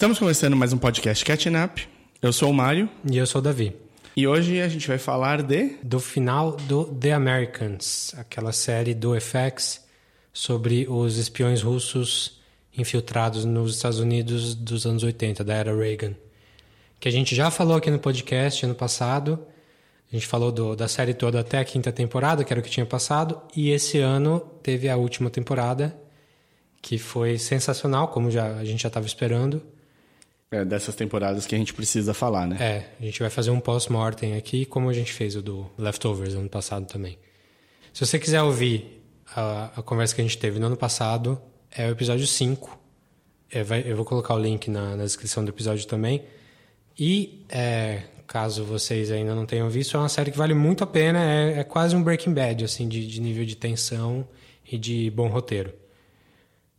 Estamos começando mais um podcast Catching Up. Eu sou o Mário. E eu sou o Davi. E hoje a gente vai falar de. Do final do The Americans, aquela série do FX sobre os espiões russos infiltrados nos Estados Unidos dos anos 80, da era Reagan. Que a gente já falou aqui no podcast ano passado. A gente falou do, da série toda até a quinta temporada, que era o que tinha passado. E esse ano teve a última temporada, que foi sensacional, como já, a gente já estava esperando. É, dessas temporadas que a gente precisa falar, né? É, a gente vai fazer um post-mortem aqui, como a gente fez o do Leftovers ano passado também. Se você quiser ouvir a, a conversa que a gente teve no ano passado, é o episódio 5. É, vai, eu vou colocar o link na, na, descrição do episódio também. E, é, caso vocês ainda não tenham visto, é uma série que vale muito a pena. É, é quase um Breaking Bad, assim, de, de nível de tensão e de bom roteiro.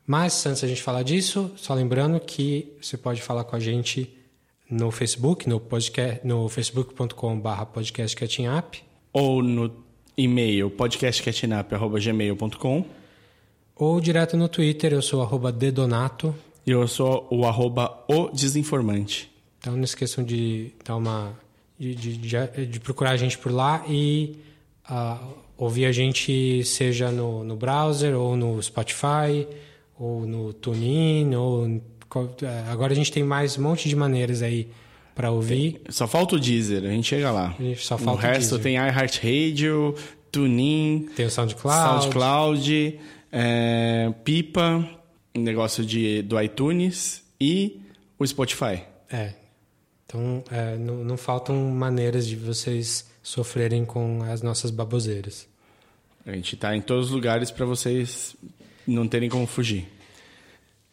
Mas antes da gente falar disso, só lembrando que você pode falar com a gente no Facebook, no, podcast, no facebook.com.br podcastcatchingup. Ou no e-mail podcastcatchingup.gmail.com Ou direto no Twitter, eu sou arroba dedonato. E eu sou o arroba o desinformante. Então não esqueçam de dar uma... de, de, de, de procurar a gente por lá e uh, ouvir a gente seja no, no browser ou no Spotify ou no TuneIn, ou é, agora a gente tem mais um monte de maneiras aí para ouvir. Só falta o Deezer, a gente chega lá. Só falta o resto Deezer. tem iHeartRadio, TuneIn, tem o SoundCloud, SoundCloud, é, Pipa, negócio de do iTunes e o Spotify. É. Então, é, não, não faltam maneiras de vocês sofrerem com as nossas baboseiras. A gente está em todos os lugares para vocês não terem como fugir.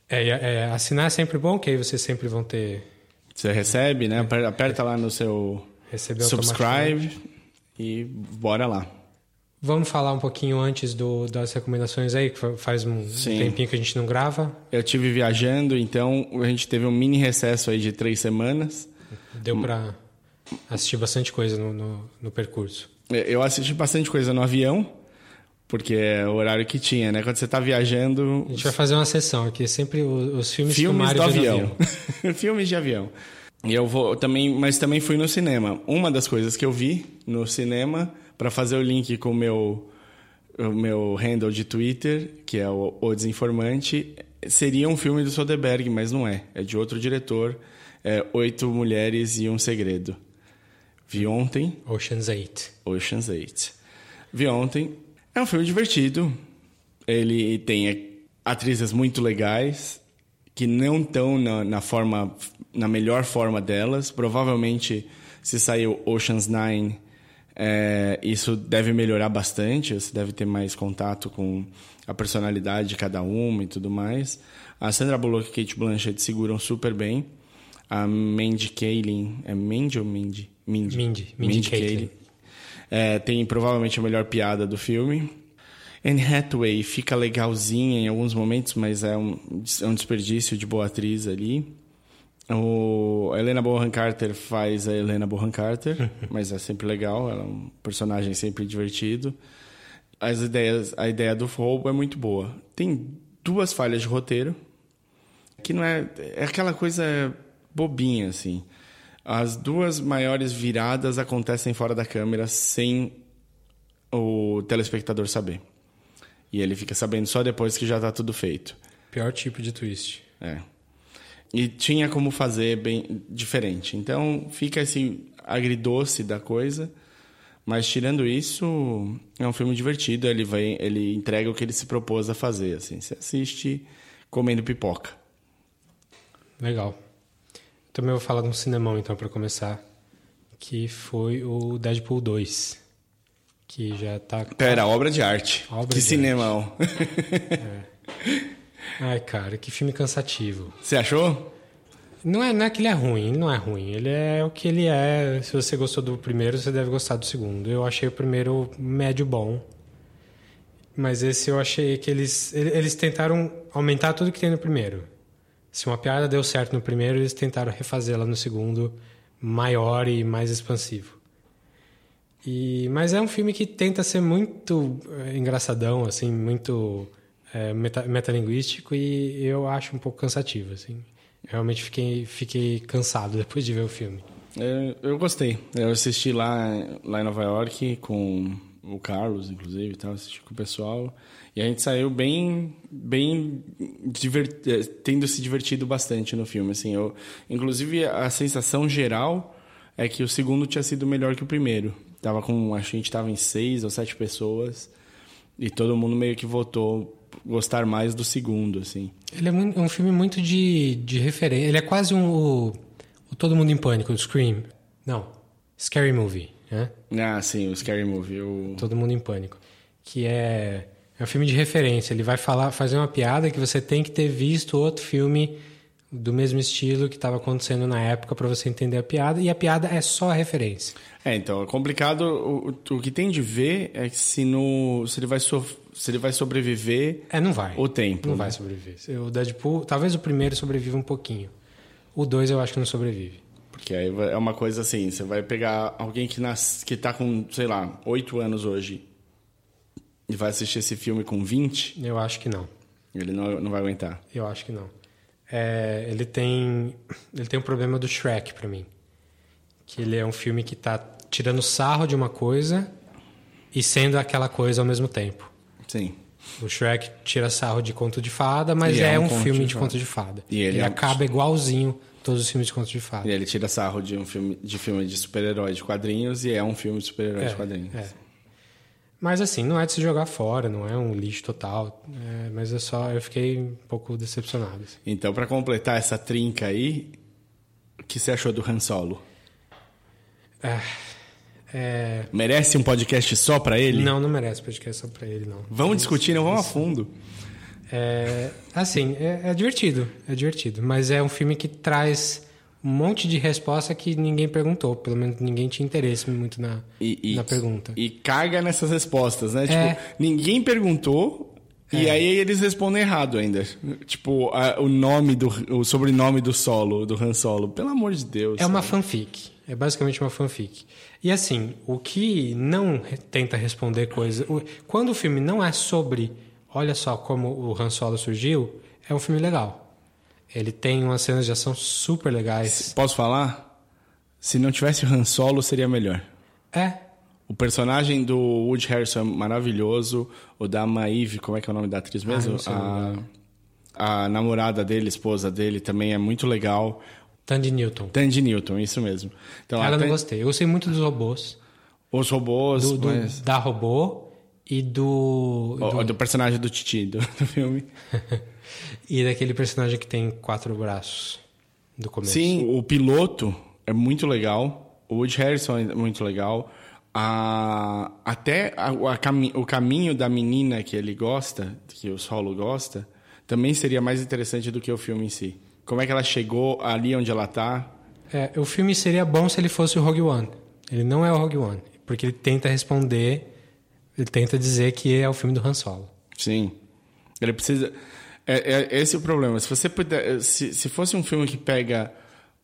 É, é, assinar é sempre bom, que aí vocês sempre vão ter. Você recebe, né? Aperta lá no seu Recebeu subscribe e bora lá. Vamos falar um pouquinho antes do, das recomendações aí, que faz um Sim. tempinho que a gente não grava. Eu tive viajando, então a gente teve um mini recesso aí de três semanas. Deu para assistir bastante coisa no, no, no percurso. Eu assisti bastante coisa no avião. Porque é o horário que tinha, né? Quando você está viajando. A gente vai fazer uma sessão aqui, sempre os filmes, filmes do avião. avião. filmes de avião. E eu vou também, mas também fui no cinema. Uma das coisas que eu vi no cinema para fazer o link com o meu o meu handle de Twitter, que é o, o Desinformante, seria um filme do Soderbergh, mas não é. É de outro diretor. É Oito Mulheres e um Segredo. Vi ontem. Ocean's Eight. Ocean's Eight. Vi ontem. É um filme divertido. Ele tem atrizes muito legais que não estão na, na, forma, na melhor forma delas. Provavelmente, se saiu Ocean's Nine, é, isso deve melhorar bastante. Você deve ter mais contato com a personalidade de cada uma e tudo mais. A Sandra Bullock e Kate Blanchett seguram super bem. A Mandy Kaling, é Mandy ou Mindy? Mindy. Mindy, Mindy, Mindy Kaling. É, tem provavelmente a melhor piada do filme. Anne Hathaway fica legalzinha em alguns momentos, mas é um, é um desperdício de boa atriz ali. O, a Helena Bonham Carter faz a Helena Bonham Carter, mas é sempre legal, ela é um personagem sempre divertido. As ideias, a ideia do roubo é muito boa. Tem duas falhas de roteiro, que não é é aquela coisa bobinha assim. As duas maiores viradas acontecem fora da câmera sem o telespectador saber. E ele fica sabendo só depois que já está tudo feito. Pior tipo de twist. É. E tinha como fazer bem diferente. Então fica esse agridoce da coisa. Mas tirando isso, é um filme divertido. Ele vai, ele entrega o que ele se propôs a fazer. Assim, você assiste comendo pipoca. Legal. Também vou falar de um cinemão então para começar, que foi o Deadpool 2, que já tá. Pera, obra de arte. Obra que de cinemão. é. Ai, cara, que filme cansativo. Você achou? Não é, não é que ele é ruim, ele não é ruim. Ele é o que ele é. Se você gostou do primeiro, você deve gostar do segundo. Eu achei o primeiro médio bom. Mas esse eu achei que eles, eles tentaram aumentar tudo que tem no primeiro. Se uma piada deu certo no primeiro, eles tentaram refazê-la no segundo, maior e mais expansivo. E, mas é um filme que tenta ser muito é, engraçadão, assim, muito é, meta, metalinguístico e eu acho um pouco cansativo, assim. Realmente fiquei, fiquei cansado depois de ver o filme. É, eu gostei. Eu assisti lá, lá em Nova York com o Carlos, inclusive, tal, assisti com o pessoal. E a gente saiu bem, bem. É, tendo se divertido bastante no filme. Assim, eu, inclusive, a sensação geral é que o segundo tinha sido melhor que o primeiro. Tava com, acho que a gente estava em seis ou sete pessoas e todo mundo meio que votou gostar mais do segundo, assim. Ele é um filme muito de, de referência. Ele é quase um o, o Todo Mundo em Pânico, o Scream. Não, Scary Movie, né? Ah, sim, o Scary Movie. O... Todo Mundo em Pânico. Que é, é um filme de referência. Ele vai falar, fazer uma piada que você tem que ter visto outro filme do mesmo estilo que estava acontecendo na época para você entender a piada. E a piada é só a referência. É, então, é complicado. O, o que tem de ver é que se, no, se, ele vai so, se ele vai sobreviver. É, não vai. O tempo. Não né? vai sobreviver. O Deadpool, talvez o primeiro sobreviva um pouquinho. O dois eu acho que não sobrevive. Porque aí é uma coisa assim: você vai pegar alguém que, nas, que tá com, sei lá, 8 anos hoje e vai assistir esse filme com 20. Eu acho que não. Ele não, não vai aguentar. Eu acho que não. É, ele tem ele tem um problema do Shrek para mim que ele é um filme que está tirando sarro de uma coisa e sendo aquela coisa ao mesmo tempo. Sim. O Shrek tira sarro de conto de fada, mas é, é, um, um filme de, de conto de fada. E ele, ele é... acaba igualzinho todos os filmes de conto de fada. E ele tira sarro de um filme de filme de super-herói de quadrinhos e é um filme de super-herói é, de quadrinhos. É. Mas assim, não é de se jogar fora, não é um lixo total. É, mas é só, eu fiquei um pouco decepcionado. Assim. Então, para completar essa trinca aí, o que você achou do Han Solo? É, é... Merece um podcast só para ele? Não, não merece podcast só para ele, não. Vamos discutir, não vamos a fundo. É, assim, é, é, divertido, é divertido. Mas é um filme que traz um monte de resposta que ninguém perguntou. Pelo menos ninguém tinha interesse muito na, e, e, na pergunta. E caga nessas respostas, né? É. Tipo, ninguém perguntou e é. aí eles respondem errado ainda. Tipo, a, o nome do. o sobrenome do solo, do Han Solo. Pelo amor de Deus. É sabe? uma fanfic. É basicamente uma fanfic. E assim, o que não tenta responder coisas. Quando o filme não é sobre. Olha só como o Han Solo surgiu, é um filme legal. Ele tem umas cenas de ação super legais. Posso falar? Se não tivesse o Han Solo, seria melhor. É. O personagem do Woody Harrison é maravilhoso. O da Maeve, como é que é o nome da atriz mesmo? Ah, a, a namorada dele, esposa dele, também é muito legal. Tandy Newton. Tandy Newton, isso mesmo. Então, Ela não gostei. Eu gostei muito dos robôs. Os robôs. Do, do mas... Da robô e do. do... do personagem do Titi do, do filme. e daquele personagem que tem quatro braços do começo. Sim, o piloto é muito legal. O Woody Harrison é muito legal. A, até a, a, o caminho da menina que ele gosta, que o Solo gosta, também seria mais interessante do que o filme em si. Como é que ela chegou ali onde ela está? É, o filme seria bom se ele fosse o Rogue One. Ele não é o Rogue One, porque ele tenta responder, ele tenta dizer que é o filme do Han Solo. Sim. Ele precisa. É, é, esse é o problema. Se você puder, se, se fosse um filme que pega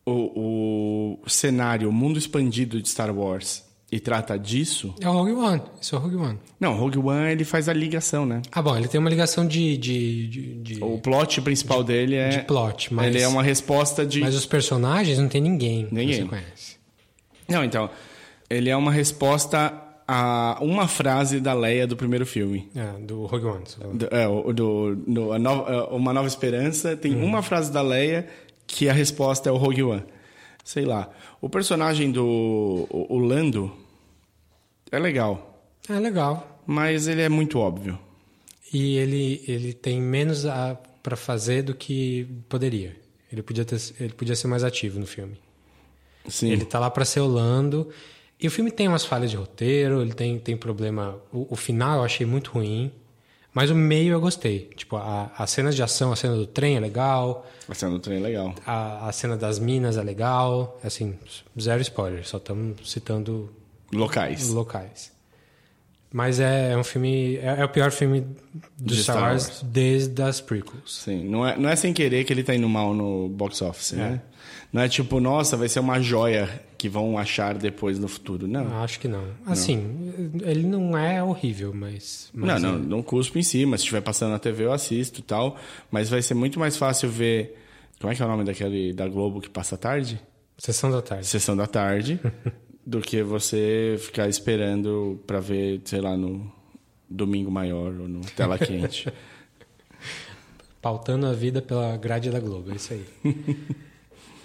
o, o cenário, o mundo expandido de Star Wars e trata disso. É o Rogue One. Isso é o Rogue One. Não, o Rogue One ele faz a ligação, né? Ah, bom, ele tem uma ligação de. de, de, de o plot principal de, dele é. De plot, mas. Ele é uma resposta de. Mas os personagens não tem ninguém. Ninguém. Que você conhece. Não, então. Ele é uma resposta a uma frase da Leia do primeiro filme. É, do Rogue One. Do, é, do, do nova, Uma Nova Esperança tem hum. uma frase da Leia que a resposta é o Rogue One. Sei lá. O personagem do o, o Lando é legal. É legal. Mas ele é muito óbvio. E ele, ele tem menos para fazer do que poderia. Ele podia, ter, ele podia ser mais ativo no filme. Sim. Ele tá lá para ser o Lando. E o filme tem umas falhas de roteiro, ele tem, tem problema. O, o final eu achei muito ruim. Mas o meio eu gostei. Tipo, a, as cenas de ação, a cena do trem é legal. A cena do trem é legal. A, a cena das minas é legal. Assim, zero spoiler, só estamos citando locais. locais. Mas é, é um filme. É, é, o pior filme do Star, Star Wars, Wars, desde as prequels. Sim, não é, não é sem querer que ele tá indo mal no box office, né? É. Não é tipo, nossa, vai ser uma joia que vão achar depois no futuro. Não. Acho que não. Assim, não. ele não é horrível, mas. mas não, não, não cuspo em cima. Se estiver passando na TV, eu assisto e tal. Mas vai ser muito mais fácil ver Como é que é o nome daquele da Globo que passa tarde? Sessão da tarde. Sessão da tarde. do que você ficar esperando para ver, sei lá, no Domingo Maior ou no Tela Quente. Pautando a vida pela grade da Globo, é isso aí.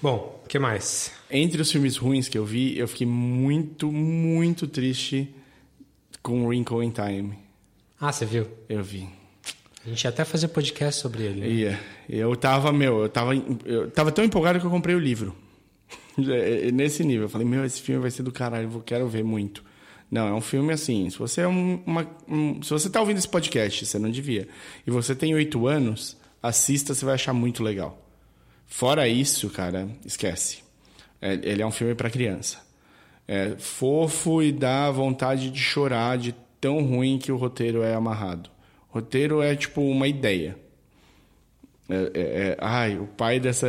Bom, que mais? Entre os filmes ruins que eu vi, eu fiquei muito, muito triste com Wrinkle in Time. Ah, você viu? Eu vi. A gente ia até fazer podcast sobre ele. Né? Ia. Eu tava, meu, eu tava, eu tava tão empolgado que eu comprei o livro. Nesse nível. Eu falei, meu, esse filme vai ser do caralho, eu quero ver muito. Não, é um filme assim. Se você é um, uma. Um, se você tá ouvindo esse podcast, você não devia. E você tem oito anos, assista, você vai achar muito legal. Fora isso, cara, esquece. É, ele é um filme para criança. É fofo e dá vontade de chorar de tão ruim que o roteiro é amarrado. O roteiro é tipo uma ideia. É, é, é, ai, o pai dessa,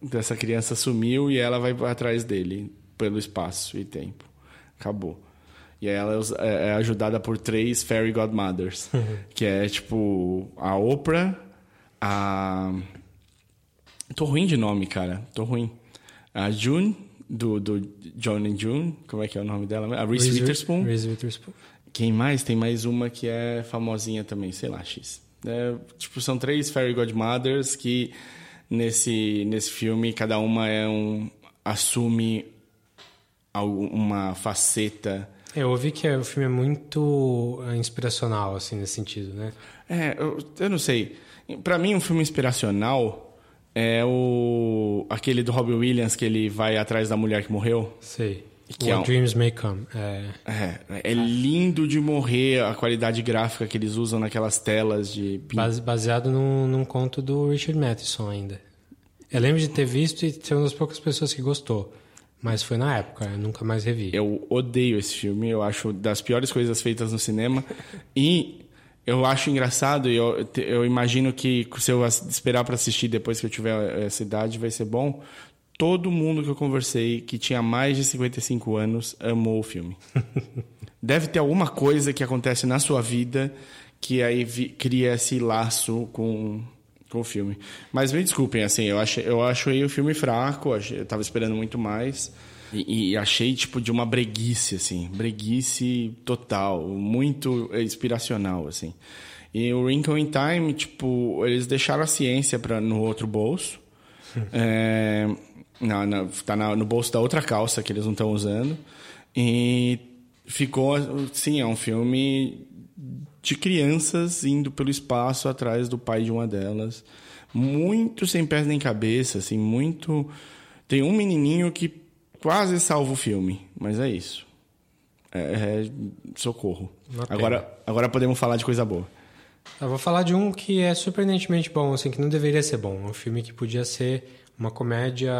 dessa criança sumiu e ela vai atrás dele pelo espaço e tempo. Acabou. E aí ela é, é ajudada por três fairy godmothers, que é tipo a Oprah, a Tô ruim de nome, cara. Tô ruim. A June, do, do John and June, como é que é o nome dela? A Reese, Reese Witherspoon. Reese Witherspoon. Quem mais? Tem mais uma que é famosinha também, sei lá, X. É, tipo, são três Fairy Godmothers que nesse, nesse filme cada uma é um assume uma faceta. É, eu ouvi que o filme é muito é, inspiracional, assim, nesse sentido, né? É, eu, eu não sei. Para mim, um filme inspiracional é o aquele do Robin Williams que ele vai atrás da mulher que morreu. Sei. Que What é um... Dreams May Come. É... é... É, lindo de morrer a qualidade gráfica que eles usam naquelas telas de. Base, baseado num, num conto do Richard Matheson ainda. Eu lembro de ter visto e ser uma das poucas pessoas que gostou. Mas foi na época, eu nunca mais revi. Eu odeio esse filme, eu acho das piores coisas feitas no cinema. e eu acho engraçado e eu, eu imagino que se eu esperar para assistir depois que eu tiver essa idade vai ser bom. Todo mundo que eu conversei que tinha mais de 55 anos amou o filme. Deve ter alguma coisa que acontece na sua vida que aí vi, cria esse laço com, com o filme. Mas me desculpem, assim, eu, achei, eu achei o filme fraco, eu estava esperando muito mais. E, e, achei, tipo, de uma breguice, assim. Breguice total. Muito inspiracional, assim. E o Wrinkle in Time, tipo, eles deixaram a ciência pra, no outro bolso. é, na, na, tá na, no bolso da outra calça que eles não estão usando. E ficou, sim, é um filme de crianças indo pelo espaço atrás do pai de uma delas. Muito sem pés nem cabeça, assim, muito... Tem um menininho que quase salva o filme, mas é isso. É, é socorro. Agora, agora podemos falar de coisa boa. Eu vou falar de um que é surpreendentemente bom, assim, que não deveria ser bom. Um filme que podia ser uma comédia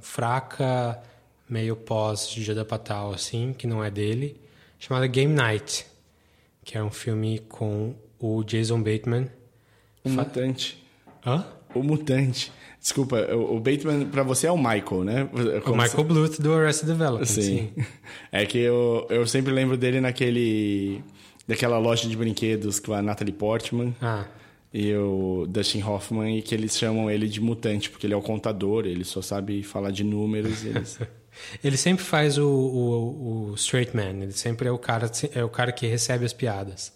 fraca, meio pós Dia da Patal, assim, que não é dele, chamada Game Night, que é um filme com o Jason Bateman. O Fa... Mutante. Hã? O Mutante. Desculpa, o Bateman para você é o Michael, né? Como o Michael você... Bluth do Arrested Development. Sim. sim. É que eu, eu sempre lembro dele naquele daquela loja de brinquedos com a Natalie Portman. Ah. E o Dustin Hoffman, e que eles chamam ele de mutante, porque ele é o contador, ele só sabe falar de números. Eles... ele sempre faz o, o, o, straight man, ele sempre é o, cara, é o cara que recebe as piadas.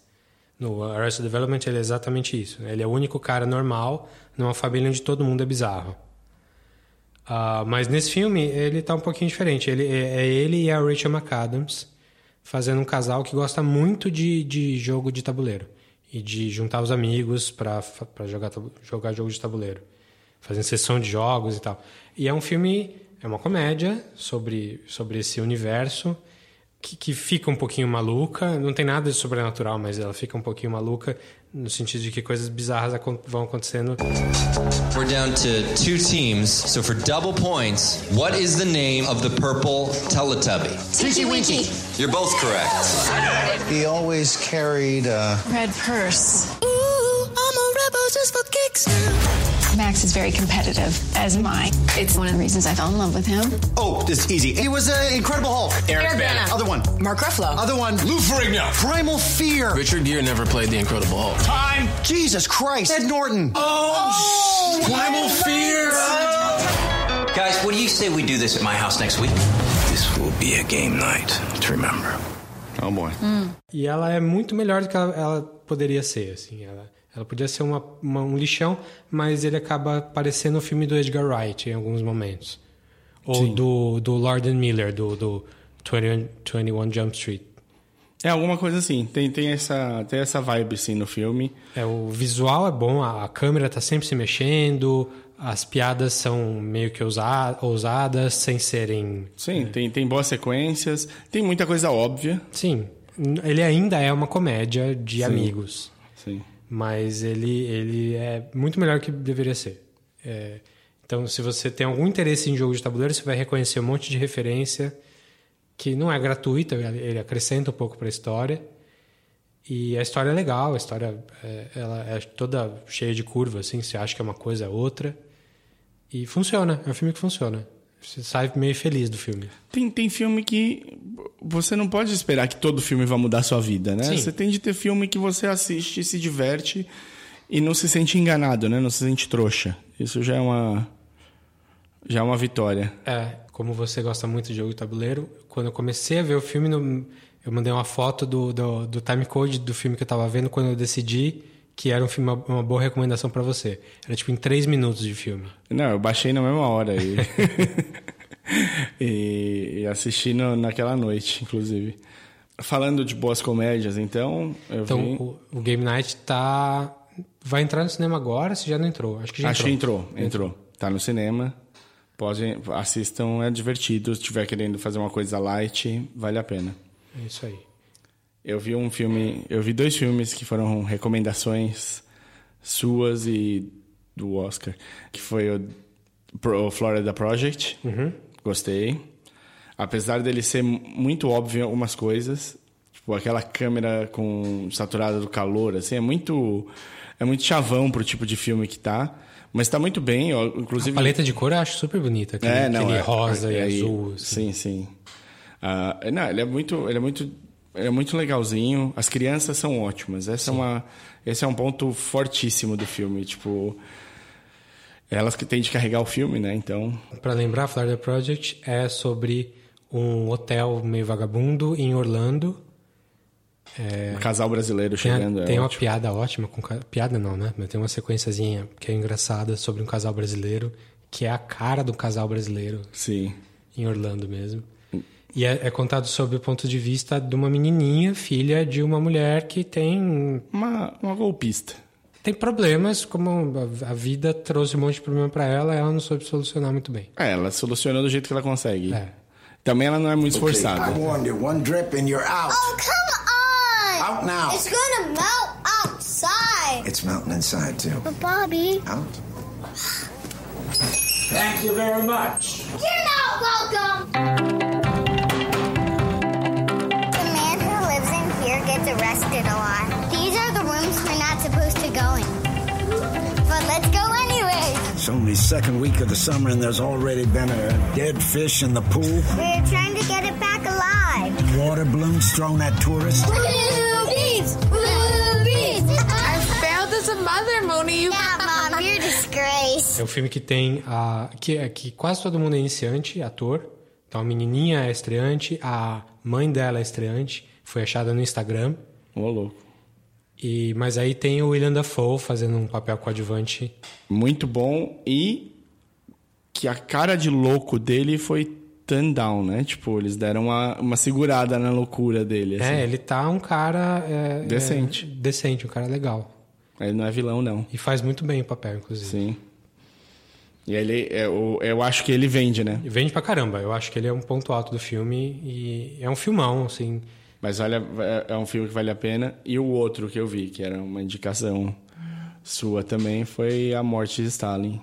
No Arrested Development ele é exatamente isso. Ele é o único cara normal numa família onde todo mundo é bizarro. Uh, mas nesse filme ele está um pouquinho diferente. Ele, é, é ele e a Rachel McAdams fazendo um casal que gosta muito de, de jogo de tabuleiro e de juntar os amigos para jogar, jogar jogo de tabuleiro, fazendo sessão de jogos e tal. E é um filme, é uma comédia sobre, sobre esse universo que, que, fica um pouquinho maluca. Não tem nada de sobrenatural, mas ela fica um pouquinho maluca no sentido de que coisas bizarras vão acontecendo. We're down to two teams, so for double points, what is the name of the purple Teletubby? Tinky Winky. You're both correct. He always carried a red purse. Ooh, I'm a rebel just for kicks. Max is very competitive, as am I. It's one of the reasons I fell in love with him. Oh, this is easy. It was uh, Incredible Hulk. Eric Bana. Other one. Mark Ruffalo. Other one. Lou Ferrigno. Primal Fear. Richard Gere never played the Incredible Hulk. Time. Jesus Christ. Ed Norton. Oh, Primal Fear. Guys, what do you say we do this at my house next week? This will be a game night to remember. Oh boy. E ela é muito melhor do que ela, ela poderia ser, assim. Ela, ela podia ser uma, uma- um lixão, mas ele acaba parecendo o filme do Edgar Wright em alguns momentos. Ou do, do Lord Miller, do, do 20, 21 Jump Street. É alguma coisa assim. Tem, tem, essa, tem essa vibe, assim, no filme. É, o visual é bom, a, a câmera tá sempre se mexendo, as piadas são meio que ousa- ousadas, sem serem... Sim, tem, tem boas sequências. Tem muita coisa óbvia. Sim, ele ainda é uma comédia de amigos. Sim. Mas ele, ele é muito melhor que deveria ser. É, então, se você tem algum interesse em jogo de tabuleiro, você vai reconhecer um monte de referência que não é gratuita, ele acrescenta um pouco para a história. E a história é legal, a história é, ela é toda cheia de curvas, assim, você acha que é uma coisa é outra. E funciona, é um filme que funciona. Você sai meio feliz do filme. Tem, tem filme que você não pode esperar que todo filme vai mudar a sua vida, né? Sim. Você tem de ter filme que você assiste, se diverte e não se sente enganado, né? Não se sente trouxa. Isso já é uma já é uma vitória. É, como você gosta muito de jogo de tabuleiro, quando eu comecei a ver o filme, eu mandei uma foto do, do, do time code do filme que eu tava vendo quando eu decidi que era um filme, uma, boa recomendação para você. Era tipo em três minutos de filme. Não, eu baixei na mesma hora e, e, e assisti no- naquela noite, inclusive. Falando de boas comédias, então, Então, vi... o, o Game Night tá. Vai entrar no cinema agora, se já não entrou? Acho que já Acho que entrou. entrou, entrou. Tá no cinema. Podem, assistam, é divertido. Se estiver querendo fazer uma coisa light, vale a pena. É isso aí. Eu vi um filme, eu vi dois filmes que foram recomendações suas e do Oscar, que foi o, o Florida Project. Gostei. Apesar dele ser muito óbvio em algumas coisas, tipo aquela câmera com saturada do calor, assim, é muito é muito chavão pro tipo de filme que tá, mas tá muito bem, inclusive A paleta de cor eu acho super bonita. Aquele, é, não, aquele é- rosa é- e é- azul. assim. Sim, sim. Ah, não, ele é muito, ele é muito, é muito legalzinho. As crianças são ótimas. Essa é uma, esse é um ponto fortíssimo do filme. Tipo, elas que têm de carregar o filme, né? Então, Pra lembrar, Florida Project é sobre um hotel meio vagabundo em Orlando. um casal brasileiro Tem, a- chegando. é tem uma ótimo. piada ótima, com, piada não, né? Mas tem uma sequenciazinha que é engraçada sobre um casal brasileiro, que é a cara do casal brasileiro Sim. em Orlando mesmo. E é, é contado sob o ponto de vista de uma menininha, filha de uma mulher que tem Uma, uma golpista. tem problemas, como a, a vida trouxe um monte de problema pra ela, ela não soube solucionar muito bem. É, ela solucionou do jeito que ela consegue. É. Também ela não é muito I esforçada. warned you. One drip and you're out. Oh, come on! Out now. It's gonna melt outside. It's melting inside, too. But Bobby, Out? Thank you very much. you're not welcome! Gets arrested a lot. These are the rooms we're not supposed to go in. But let's go anyway. It's only second week of the summer and there's already been a dead fish in the pool. We're trying to get it back alive. Water balloons thrown at tourists. Boobies! Boobies! I failed as a mother, Moni. You Yeah, Mom, you're a disgrace. É um filme que tem a que, é que quase todo mundo é iniciante, ator. Então a menininha é estreante, a mãe dela é estreante, foi achada no Instagram. Ô, louco. E mas aí tem o William Dafoe fazendo um papel coadjuvante. Muito bom e que a cara de louco dele foi turn down, né? Tipo, eles deram uma, uma segurada na loucura dele. assim. É, ele tá um cara é, Decente. é, decente, um cara legal. Ele não é vilão, não. E faz muito bem o papel, inclusive. Sim. E ele, é, o- eu acho que ele vende, né? Vende pra caramba. Eu acho que ele é um ponto alto do filme e é um filmão, assim. Mas olha, é- é um filme que vale a pena. E o outro que eu vi, que era uma indicação sua também, foi A Morte de Stalin.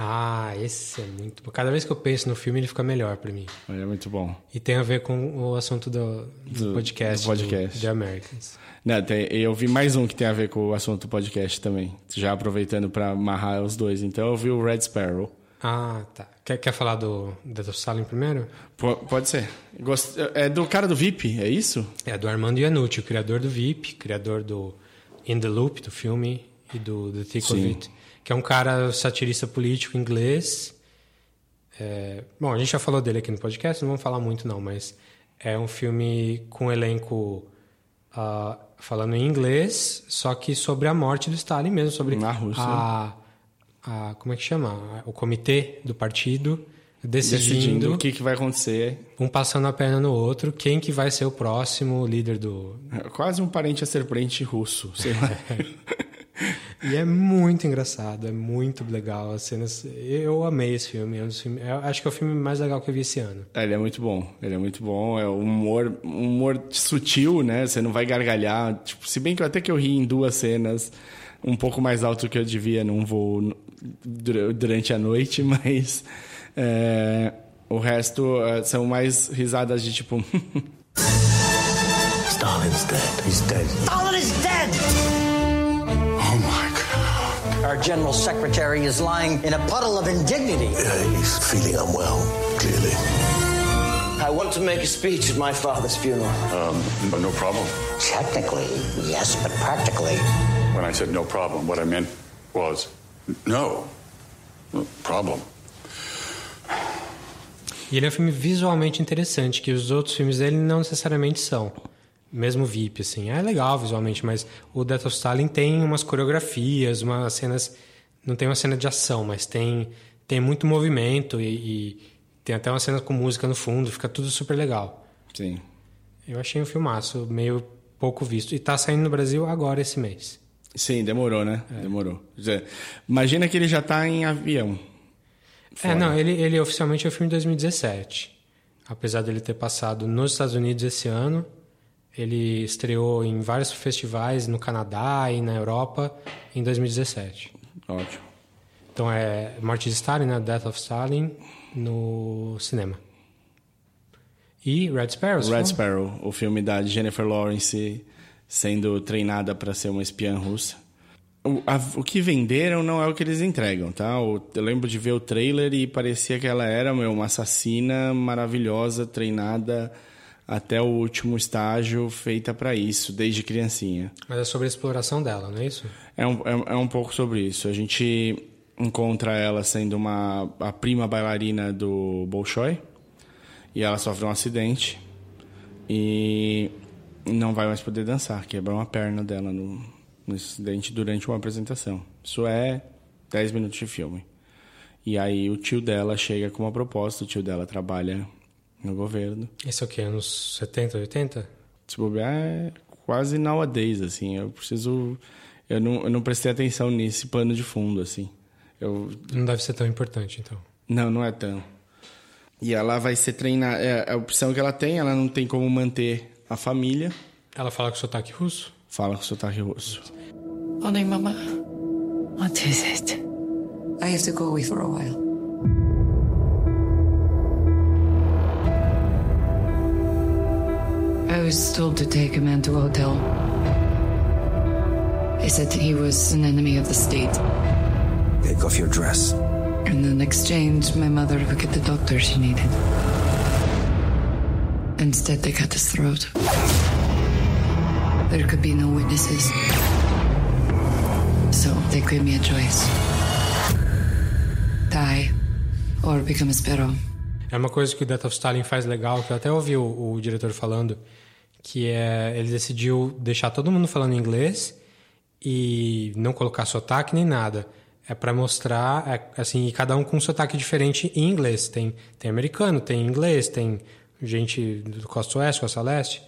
Ah, esse é muito bom. Cada vez que eu penso no filme, ele fica melhor pra mim. É muito bom. E tem a ver com o assunto do, do, Do- podcast, do podcast. do The Americans. Não, tem- eu vi mais um que tem a ver com o assunto do podcast também. Já aproveitando pra amarrar os dois. Então eu vi o Red Sparrow. Ah, tá. Quer, quer falar do of Stalin primeiro? Po- pode ser. Gost- É do cara do VIP, é isso? É do Armando Iannucci, o criador do VIP, criador do In the Loop, do filme, e do The Thick of Sim. It. Que é um cara satirista político inglês. É, Bom, a gente já falou dele aqui no podcast, não vamos falar muito não, mas é um filme com um elenco ah, falando em inglês, só que sobre a morte do Stalin mesmo, sobre Na Rússia. a, a- como é que chama? O comitê do partido Decidindo decidindo, o que, que vai acontecer. um passando a perna no outro, quem que vai ser o próximo líder do, É Quase um parente a serpente russo, sei lá. E é muito engraçado, é muito legal as cenas. Eu amei esse filme, é um eu acho que é o filme mais legal que eu vi esse ano. É, ele é muito bom. Ele é muito bom. É um humor, um humor sutil, né? Você não vai gargalhar. Tipo, se bem que até que eu ri em duas cenas, um pouco mais alto do que eu devia num voo durante a noite, mas é, o resto é, são mais risadas de tipo. Stalin's dead. He's dead. Stalin is dead! Oh my God. Our general secretary is lying in a puddle of indignity. Yeah, he's feeling unwell, clearly. I want to make a speech at my father's funeral. Um, no- no problem. Technically, yes, but practically. When I said no problem, what I meant was no problem. E ele é um filme visualmente interessante, que os outros filmes dele não necessariamente são. Mesmo VIP, assim. É legal visualmente, mas o Death of Stalin tem umas coreografias, umas cenas... Não tem uma cena de ação, mas tem, tem muito movimento e, e tem até uma cena com música no fundo. Fica tudo super legal. Sim. Eu achei um filmaço, meio pouco visto. E tá saindo no Brasil agora, esse mês. Sim, demorou, né? Demorou. Quer dizer, Imagina que ele já tá em avião. É, não, ele, ele oficialmente é o filme de 2017. Apesar dele ter passado nos Estados Unidos esse ano, ele estreou em vários festivais no Canadá e na Europa em 2017. Ótimo. Então é Morte de Stalin, né? Death of Stalin no cinema. E Red Sparrow. Red? Sparrow, o filme da Jennifer Lawrence sendo treinada para ser uma espiã russa. O, a- o que venderam não é o que eles entregam, tá? O- eu lembro de ver o trailer e parecia que ela era meu, uma assassina maravilhosa, treinada até o último estágio, feita para isso, desde criancinha. Mas é sobre a exploração dela, não é isso? É um, é, é um pouco sobre isso. A gente encontra ela sendo uma a prima bailarina do Bolshoi e ela sofre um acidente e não vai mais poder dançar, quebra uma perna dela no, no acidente durante uma apresentação. Isso é 10 minutos de filme. E aí o tio dela chega com uma proposta, o tio dela trabalha no governo. Esse é o quê? Anos 70, 80? Se bobear, é quase nowadays, assim. Eu preciso... Eu não, eu não prestei atenção nesse pano de fundo, assim. Eu... Não deve ser tão importante, então. Não, não é tão. E ela vai ser treinada... É a opção que ela tem, ela não tem como manter a família. Ela fala com sotaque russo? Fala com sotaque russo. Honey, Mama. What is it? I have to go away for a while. I was told to take a man to a hotel. They said he was an enemy of the state. Take off your dress. And in exchange, my mother would get the doctor she needed. Instead, they cut his throat. There could be no witnesses. So they gave me a choice die or become a sparrow. É uma coisa que o Death of Stalin faz legal, que eu até ouvi o, o diretor falando, que é ele decidiu deixar todo mundo falando inglês e não colocar sotaque nem nada. É para mostrar, é, assim, cada um com um sotaque diferente em inglês. Tem, tem americano, tem inglês, tem gente do Costa Oeste, Costa Leste,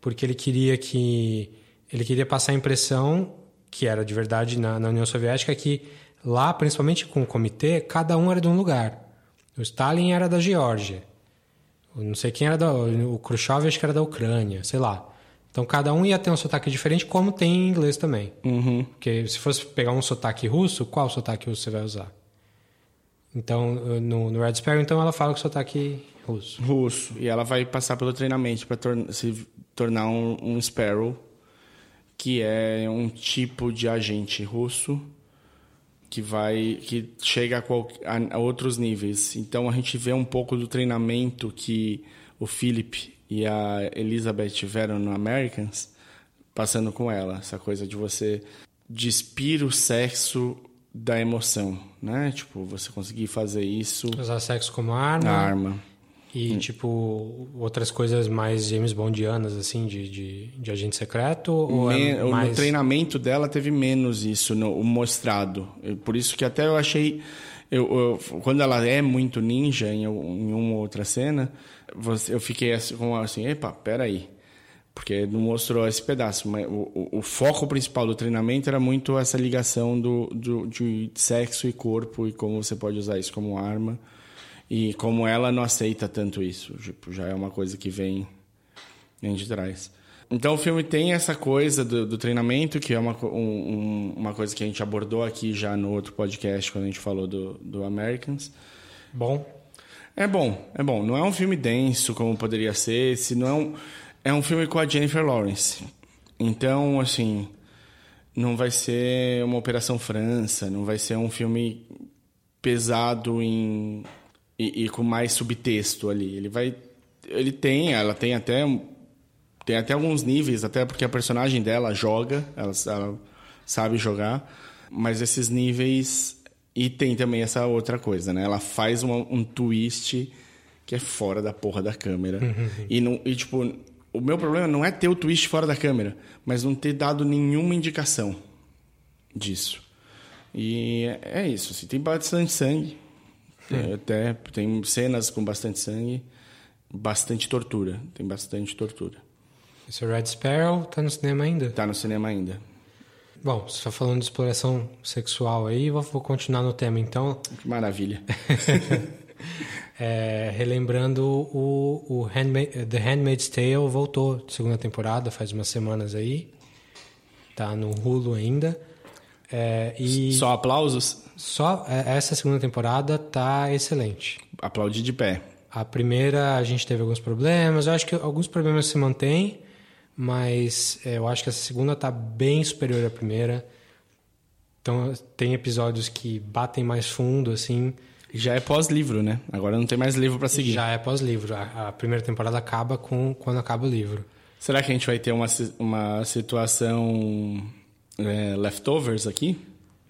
porque ele queria que ele queria passar a impressão que era de verdade na, na União Soviética que lá, principalmente com o comitê, cada um era de um lugar. O Stalin era da Geórgia. O Não sei quem era da. O Khrushchev acho que era da Ucrânia, sei lá. Então cada um ia ter um sotaque diferente, como tem em inglês também. Uhum. Porque se fosse pegar um sotaque russo, qual sotaque russo você vai usar? Então, no, no Red Sparrow, então ela fala com sotaque russo. Russo. E ela vai passar pelo treinamento para tor se tornar um, um Sparrow, que é um tipo de agente russo que vai que chega a, qual, a, a, outros níveis. Então a gente vê um pouco do treinamento que o Philip e a Elizabeth tiveram no Americans, passando com ela, essa coisa de você despir o sexo da emoção, né? Tipo, você conseguir fazer isso. Usar sexo como arma. arma. E, hum. tipo, outras coisas mais James Bondianas, assim, de, de, de agente secreto? Ou é mais... No treinamento dela teve menos isso no, mostrado. Por isso que até eu achei... Eu, eu, quando ela é muito ninja em, em uma outra cena, você, eu fiquei assim, como assim, epa, peraí. Porque não mostrou esse pedaço. Mas o, o, o, foco principal do treinamento era muito essa ligação do, do, de sexo e corpo e como você pode usar isso como arma. E como ela não aceita tanto isso. Tipo, já é uma coisa que vem, vem de trás. Então o filme tem essa coisa do, do treinamento, que é uma, um, uma coisa que a gente abordou aqui já no outro podcast, quando a gente falou do, do Americans. Bom. É bom, é bom. Não é um filme denso como poderia ser, se não é um, é um filme com a Jennifer Lawrence. Então, assim, não vai ser uma Operação França, não vai ser um filme pesado em e, e, com mais subtexto ali. Ele vai, ele tem, ela tem até tem até alguns níveis, até porque a personagem dela joga, ela, ela sabe jogar, mas esses níveis e tem também essa outra coisa, né? Ela faz uma, um twist que é fora da porra da câmera. Uhum. E, não, e, tipo, o meu problema não é ter o twist fora da câmera, mas não ter dado nenhuma indicação disso. E é, é isso. Assim, tem bastante sangue. Uhum. Até tem cenas com bastante sangue. Bastante tortura. Tem bastante tortura. Esse Red Sparrow tá no cinema ainda? Tá no cinema ainda. Bom, você está falando de exploração sexual aí, vou, vou continuar no tema então. Que maravilha. é, relembrando o, o Handmaid, The Handmaid's Tale voltou segunda temporada faz umas semanas aí. Tá no Hulu ainda. É, e só aplausos? Só é, essa segunda temporada tá excelente. Aplaudir de pé. A primeira a gente teve alguns problemas, eu acho que alguns problemas se mantêm mas é, eu acho que essa segunda está bem superior à primeira. Então tem episódios que batem mais fundo, assim. Já é pós-livro, né? Agora não tem mais livro para seguir. Já é pós-livro. A, a, primeira temporada acaba com quando acaba o livro. Será que a gente vai ter uma, uma situação é, leftovers aqui?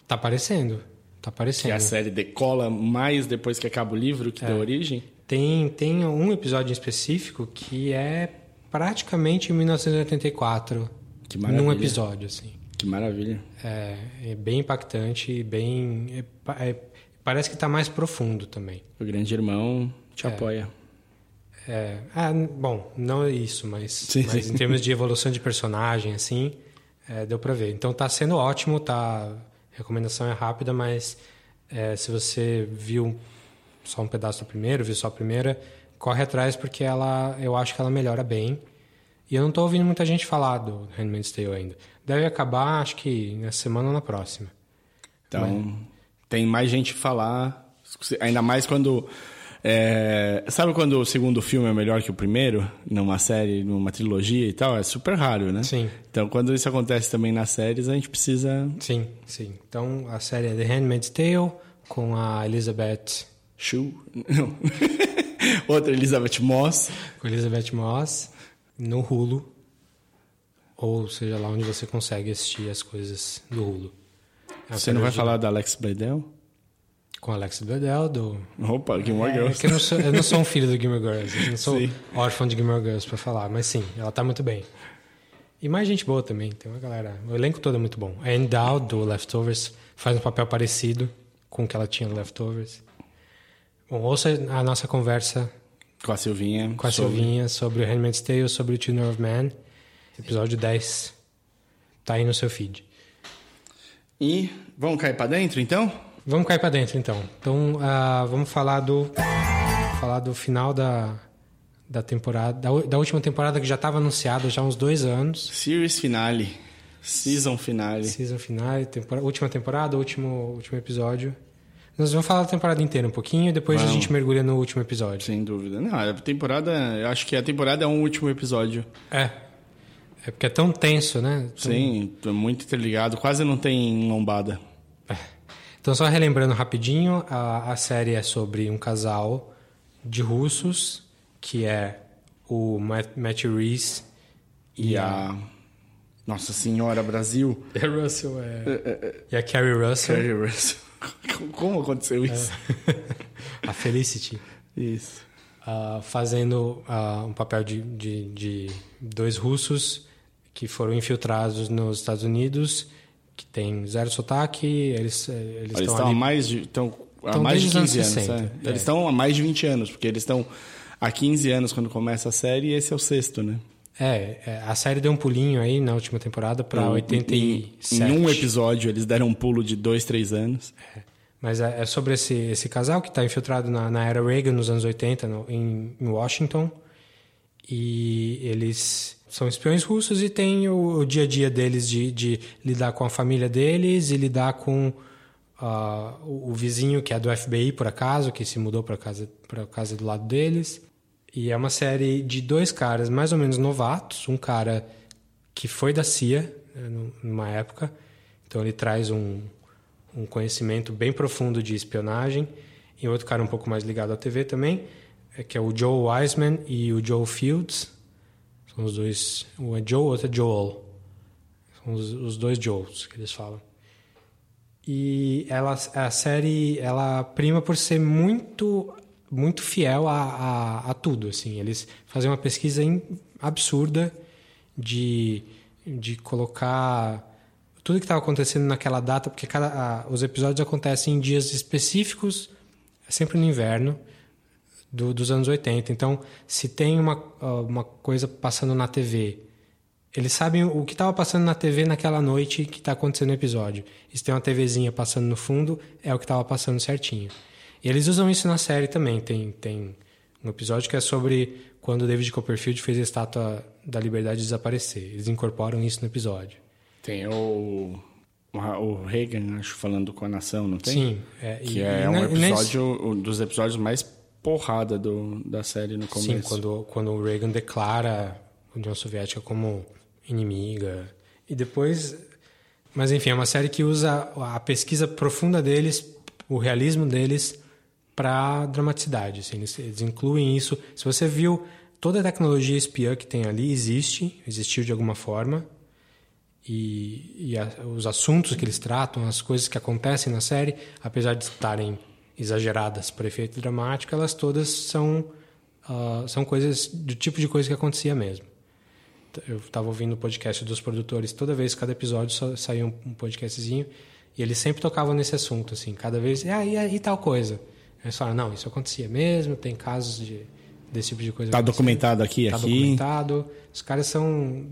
Tá aparecendo. Tá aparecendo. Que a série decola mais depois que acaba o livro que é. deu origem? Tem, tem um episódio em específico que é praticamente em 1984. Que maravilha. Num episódio, assim. Que maravilha. É, é bem impactante, bem... É, é, parece que está mais profundo também. O grande irmão te é. apoia. É, ah, bom, não é isso, mas, sim, mas sim. em termos de evolução de personagem, assim, é, deu para ver. Então tá sendo ótimo, tá? A recomendação é rápida, mas é, se você viu só um pedaço do primeiro, viu só a primeira, corre atrás porque ela, eu acho que ela melhora bem. E eu não estou ouvindo muita gente falar do Handmaid's Tale ainda. Deve acabar, acho que na semana ou na próxima. Então, Mas... tem mais gente falar, ainda mais quando... É, sabe quando o segundo filme é melhor que o primeiro? Numa série, numa trilogia e tal? É super raro, né? Sim. Então, quando isso acontece também nas séries, a gente precisa... Sim, sim. Então, a série é The Handmaid's Tale, com a Elizabeth... Shue? Não. Outra Elizabeth Moss. Com Elizabeth Moss no Hulu. Ou seja, lá onde você consegue assistir as coisas do Hulu. É você não vai falar da Alex Bledel? Com Alex Bledel, do... Opa, Gilmore é, Girls. É que eu, não sou, eu não sou um filho do Gilmore Girls. Eu não sou sim. órfão de Gilmore Girls pra falar. Mas sim, ela tá muito bem. E mais gente boa também. Tem uma galera... O elenco todo é muito bom. A Endow, do Leftovers, faz um papel parecido com o que ela tinha no Leftovers. Bom, ouça a nossa conversa com a Silvinha. Com a sobre... Silvinha sobre o Handmaid's Tale, sobre o Tuner of Man. Episódio 10. Tá aí no seu feed. E vamos cair para dentro, então? Vamos cair para dentro, então. Então, uh, vamos falar do falar do final da, da temporada, da, da última temporada que já estava anunciada já há uns dois anos. Series finale. Season finale. Season finale, temporada, última temporada, último, último episódio. Nós vamos falar da temporada inteira um pouquinho e depois Vamos. a gente mergulha no último episódio. Sem dúvida. Não, a temporada. Eu acho que a temporada é um último episódio. É. É porque é tão tenso, né? Tão- Sim, tô muito interligado. Quase não tem lombada. Então, só relembrando rapidinho, a, a série é sobre um casal de russos, que é o Matt, Reese E a. Nossa Senhora, Brasil. É Russell, é. E a Carrie Russell. Carrie Russell. Como aconteceu isso? A Felicity. Isso. ah, fazendo ah, um papel de, de, de dois russos que foram infiltrados nos Estados Unidos, que tem zero sotaque, eles, eles, Eles estão há ali... mais de, estão há Estão mais de desde os 15 anos. anos 60, é. é. Eles estão há mais de 20 anos, porque eles estão há 15 anos quando começa a série e esse é o sexto, né? É, é, a série deu um pulinho aí na última temporada para Em- 87. Em, um episódio eles deram um pulo de 2, 3 anos. Mas é, é sobre esse, esse casal que está infiltrado na, na era Reagan nos anos 80 no- em, em Washington. E eles são espiões russos e tem o, o dia a dia deles de, de lidar com a família deles e lidar com ah, o, o vizinho que é do FBI, por acaso, que se mudou para casa, pra casa do lado deles. E é uma série de dois caras mais ou menos novatos. Um cara que foi da CIA né, nu- numa época, então ele traz um, um conhecimento bem profundo de espionagem. E outro cara um pouco mais ligado à TV também, é que é o Joe Wiseman e o Joe Fields. São os dois. Um é Joe, outro é Joel. São os, os dois Joes que eles falam. E ela, a série ela prima por ser muito muito fiel a, a, a tudo assim eles fazem uma pesquisa in- absurda de, de colocar tudo que estava acontecendo naquela data porque cada, a- os episódios acontecem em dias específicos sempre no inverno do- dos anos 80 então se tem uma, ah, uma coisa passando na TV eles sabem o que estava passando na TV naquela noite que está acontecendo no episódio. E se tem uma TVzinha passando no fundo, é o que estava passando certinho. E eles usam isso na série também. Tem, tem um episódio que é sobre quando o David Copperfield fez a estátua da liberdade desaparecer. Eles incorporam isso no episódio. Tem o. O Reagan, acho, falando com a nação, não tem? Sim, é, que e- é e um ne- nesse- episódio, um dos episódios mais porrada do, da série no começo. Sim, quando, quando o Reagan declara a União Soviética como inimiga. E depois. Mas enfim, é uma série que usa a pesquisa profunda deles, o realismo deles, para dramaticidade. Assim, eles, eles incluem isso. Se você viu, toda a tecnologia espiã que tem ali existe, existiu de alguma forma. E, e a- os assuntos que eles tratam, as coisas que acontecem na série, apesar de estarem exageradas para efeito dramático, elas todas são, ah, são coisas do tipo de coisa que acontecia mesmo. Eu estava ouvindo o podcast dos produtores, toda vez, cada episódio só saía um, um podcastzinho, e eles sempre tocavam nesse assunto, assim, cada vez, ah, e, e tal coisa. Eles falaram, não, isso acontecia mesmo, tem casos de, desse tipo de coisa. Tá acontecendo. documentado aqui, Tá aqui. documentado. Os caras são...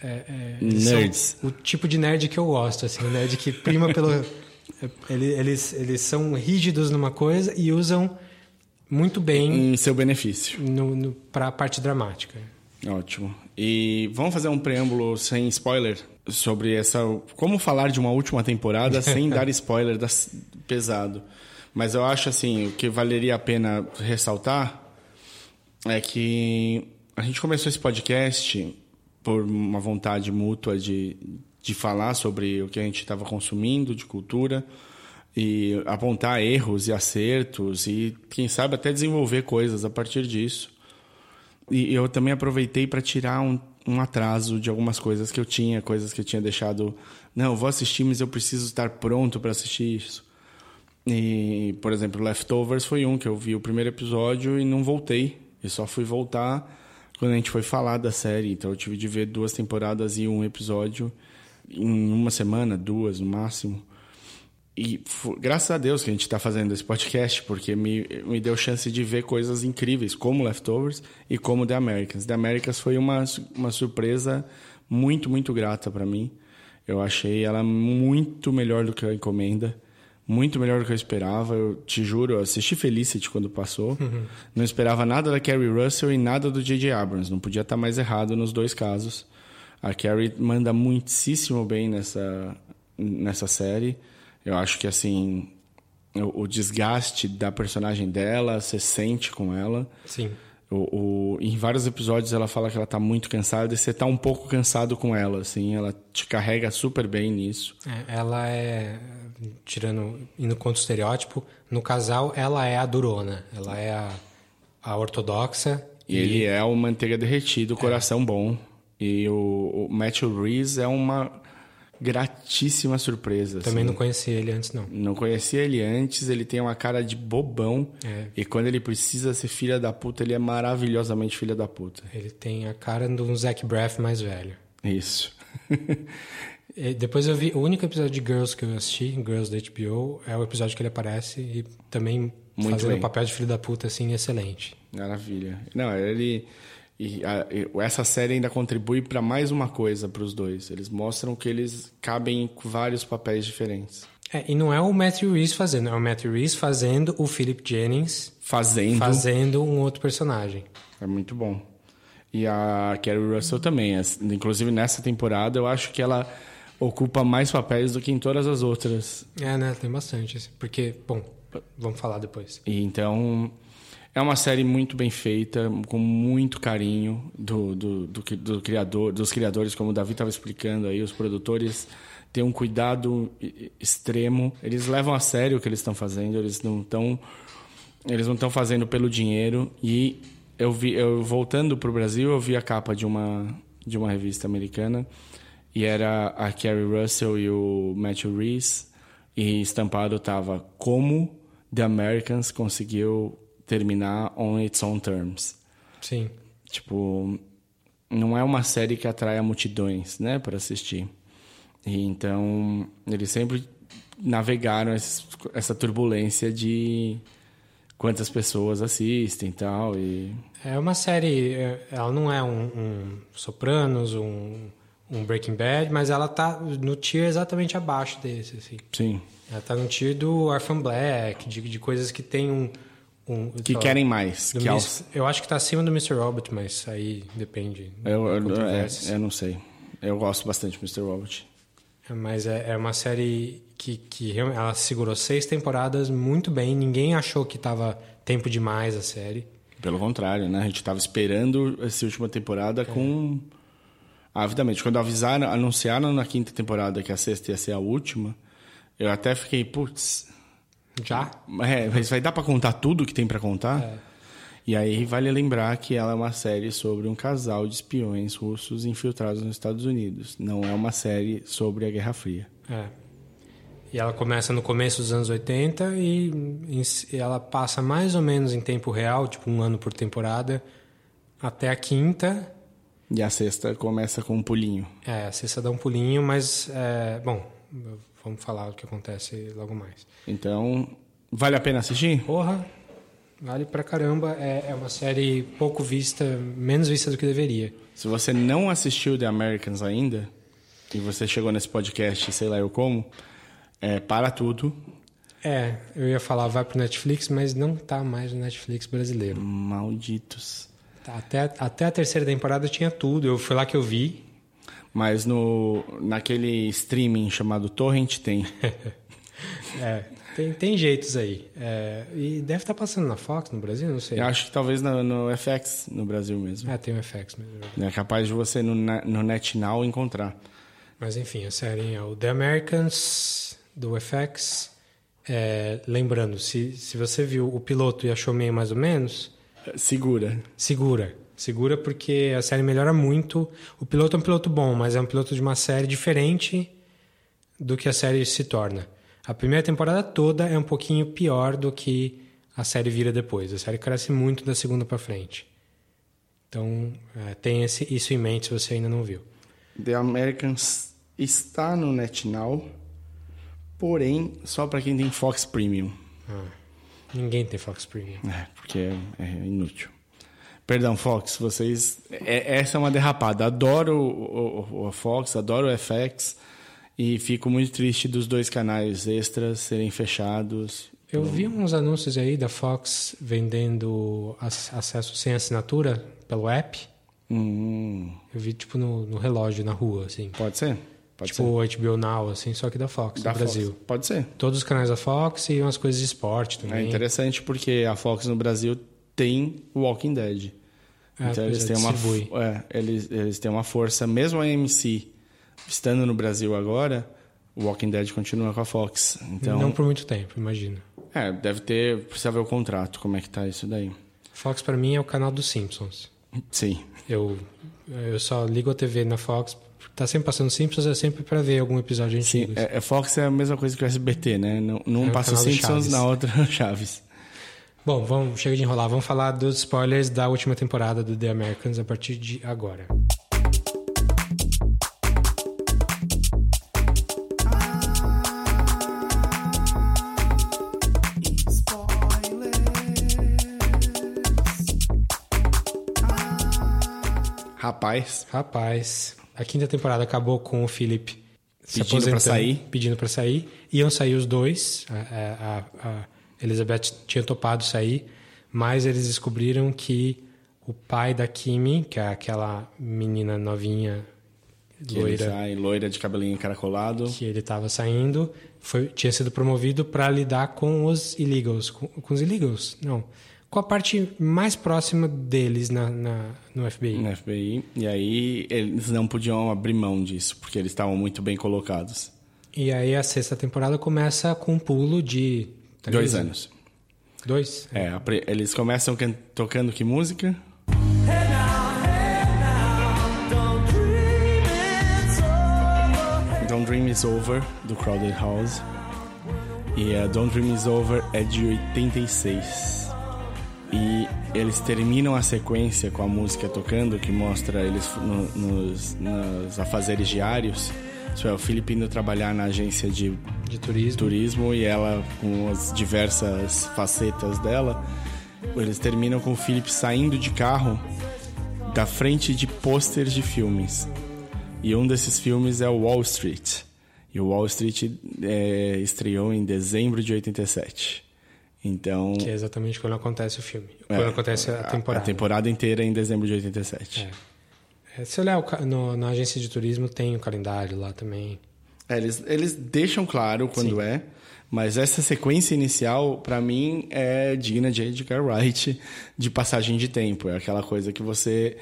é, é, Nerds. o tipo de nerd que eu gosto, assim, o nerd que prima pelo... ele- Eles, eles são rígidos numa coisa e usam muito bem Em seu benefício. no, para a parte dramática. Ótimo. E vamos fazer um preâmbulo sem spoiler sobre essa. Como falar de uma última temporada sem dar spoiler das, pesado. Mas eu acho assim, o que valeria a pena ressaltar é que a gente começou esse podcast por uma vontade mútua de, de falar sobre o que a gente estava consumindo de cultura e apontar erros e acertos e quem sabe até desenvolver coisas a partir disso. E eu também aproveitei para tirar um, um atraso de algumas coisas que eu tinha, coisas que eu tinha deixado. Não, vou assistir, mas eu preciso estar pronto para assistir isso. E, por exemplo, Leftovers foi um que eu vi o primeiro episódio e não voltei. Eu só fui voltar quando a gente foi falar da série. Então eu tive de ver duas temporadas e um episódio em uma semana, duas no máximo. E graças a Deus que a gente está fazendo esse podcast, porque me, me deu chance de ver coisas incríveis, como Leftovers e como The Americans. The Americans foi uma, uma surpresa muito, muito grata para mim. Eu achei ela muito melhor do que a encomenda, muito melhor do que eu esperava. Eu te juro, eu assisti Felicity quando passou. Não esperava nada da Carrie Russell e nada do J.J. Abrams. Não podia estar mais errado nos dois casos. A Carrie manda muitíssimo bem nessa, nessa série. Eu acho que, assim, o, o desgaste da personagem dela, você sente com ela. Sim. O, o, em vários episódios ela fala que ela tá muito cansada e você tá um pouco cansado com ela, assim. Ela te carrega super bem nisso. É, ela é, tirando, indo contra o estereótipo, no casal ela é a durona. Ela é a, a ortodoxa. E, ele é o manteiga derretida, o coração bom. E o, o Matthew Reese é uma gratíssima surpresa. Também assim. não conhecia ele antes, não. Não conhecia ele antes, ele tem uma cara de bobão. É. E quando ele precisa ser filha da puta, ele é maravilhosamente filha da puta. Ele tem a cara de um Zac Braff mais velho. Isso. E depois eu vi, o único episódio de Girls que eu assisti, Girls da HBO, é o episódio que ele aparece e também Muito fazendo o papel de filho da puta, assim, excelente. Maravilha. Não, ele. E a- e essa série ainda contribui para mais uma coisa para os dois. Eles mostram que eles cabem em vários papéis diferentes. É, e não é o Matthew Reese fazendo, é o Matthew Reese fazendo o Philip Jennings Fazendo. fazendo um outro personagem. É muito bom. E a Carrie Russell também. Inclusive nessa temporada, eu acho que ela ocupa mais papéis do que em todas as outras. É, né? Tem bastante. assim, Porque, bom, vamos falar depois. E então é uma série muito bem feita, com muito carinho do, do, do, do criador, dos criadores, como o Davi estava explicando aí, os produtores têm um cuidado extremo. Eles levam a sério o que eles estão fazendo, eles não estão eles não estão fazendo pelo dinheiro e eu vi eu voltando para o Brasil eu vi a capa de uma de uma revista americana e era a Carrie Russell e o Matthew Reese e estampado tava como The Americans conseguiu terminar on its own terms. Sim. Tipo, não é uma série que atraia multidões, né, para assistir. E então eles sempre navegaram essa turbulência de quantas pessoas assistem e tal e É uma série, é, ela não é um, um Sopranos, um, um Breaking Bad, mas ela tá no tier exatamente abaixo desse, assim. sim, Ela tá no tier do Orphan Black, de, de coisas que tem um... um que querem mais, do que Miss- Eu acho que tá acima do Mr. Robot, mas aí depende. eu, eu, é, eu não sei. Eu gosto bastante de Mr. Robot. É, Mas é, é uma série que, que ela segurou seis temporadas muito bem. Ninguém achou que tava tempo demais a série. Pelo contrário, né? A gente tava esperando essa última temporada com avidamente. Quando avisaram, anunciaram na quinta temporada que a sexta ia ser a última, eu até fiquei, putz, Já? é, mas vai dar pra contar tudo que tem pra contar? É. E aí vale lembrar que ela é uma série sobre um casal de espiões russos infiltrados nos Estados Unidos. Não é uma série sobre a Guerra Fria. É. E ela começa no começo dos anos 80 e em- e ela passa mais ou menos em tempo real, tipo um ano por temporada, até a quinta. E a sexta começa com um pulinho. É, a sexta dá um pulinho, mas, é, bom, vamos falar o que acontece logo mais. Então, vale a pena assistir? Porra, vale pra caramba. É, é uma série pouco vista, menos vista do que deveria. Se você não assistiu The Americans ainda, e você chegou nesse podcast, sei lá eu como, é, para tudo. É, eu ia falar vai pro Netflix, mas não tá mais no Netflix brasileiro. Malditos. Até, até a terceira temporada tinha tudo. Eu fui lá que eu vi. Mas no, naquele streaming chamado Torrent tem. É, tem, tem jeitos aí. É, e deve estar passando na Fox no Brasil, não sei. Eu acho que talvez no, no FX, no Brasil mesmo. Ah, tem o FX mesmo. É capaz de você no, no NetNow encontrar. Mas enfim, a série é o The Americans, do FX. É, lembrando, se, se você viu o piloto e achou meio mais ou menos, Segura. segura. Segura porque a série melhora muito. O piloto é um piloto bom, mas é um piloto de uma série diferente do que a série se torna. A primeira temporada toda é um pouquinho pior do que a série vira depois. A série cresce muito da segunda pra frente. Então, é, tenha esse, isso em mente se você ainda não viu. The Americans está no NetNow, porém só para quem tem Fox Premium. Ah, ninguém tem Fox Premium. É, porque é, é inútil. Perdão, Fox, vocês. é- essa é uma derrapada. Adoro o, o- o Fox, adoro o FX e fico muito triste dos dois canais extras serem fechados. Eu vi uns anúncios aí da Fox vendendo ac- acesso sem assinatura pelo app. Hum, Eu vi tipo no, no relógio, na rua, assim. pode ser? Pode tipo o HBO Now, assim, só que da Fox, Da no Fox. Brasil. Pode ser. Todos os canais da Fox e umas coisas de esporte É também. interessante porque a Fox no Brasil tem o Walking Dead. Ah, então eles é, têm uma é, eles, eles têm uma força, mesmo a AMC estando no Brasil agora, o Walking Dead continua com a Fox. Então, Não por muito tempo, imagino. é, deve ter, precisa ver o contrato, como é que tá isso daí. Fox pra mim é o canal dos Simpsons. Sim. Eu, eu só ligo a TV na Fox, tá sempre passando Simpsons, é sempre pra ver algum episódio Sim, antigo. é, é Fox é a mesma coisa que o SBT, né? Num, num É passa Simpsons, Chaves. na outra Chaves. Bom, vamos, chega de enrolar. Vamos falar dos spoilers da última temporada do The Americans a partir de agora. Rapaz, Rapaz, a quinta temporada acabou com o Philip se Pedindo pra aposentando, sair. pedindo pra sair. Iam sair os dois. A, a- a Elizabeth tinha topado sair, mas eles descobriram que o pai da Kimi, que é aquela menina novinha, que loira, sai, loira de cabelinho encaracolado. que ele estava saindo, foi, tinha sido promovido para lidar com os illegals. Com, com os illegals? Não. Com a parte mais próxima deles na, na- no FBI. no FBI. E aí eles não podiam abrir mão disso, porque eles estavam muito bem colocados. E aí a sexta temporada começa com um pulo de... três Dois anos. Dois? É, eles começam can- tocando que música? Don't Dream Is Over, do Crowded House. E a Don't Dream Is Over é de 86. E eles terminam a sequência com a música tocando, que mostra eles no- nos, nos afazeres diários. Isso é, o Felipe indo trabalhar na agência de De turismo. turismo e ela com as diversas facetas dela. Eles terminam com o Philip saindo de carro da frente de pôsteres de filmes. E um desses filmes é o Wall Street. E o Wall Street é, estreou em dezembro de 87. Então. Que é exatamente quando acontece o filme. é, Quando acontece a temporada. A temporada inteira é em dezembro de 87. É, se olhar o no- na agência de turismo, tem o calendário lá também. É, eles, eles deixam claro quando Sim. é, mas essa sequência inicial, pra mim, é digna de Edgar Wright de passagem de tempo. É aquela coisa que você.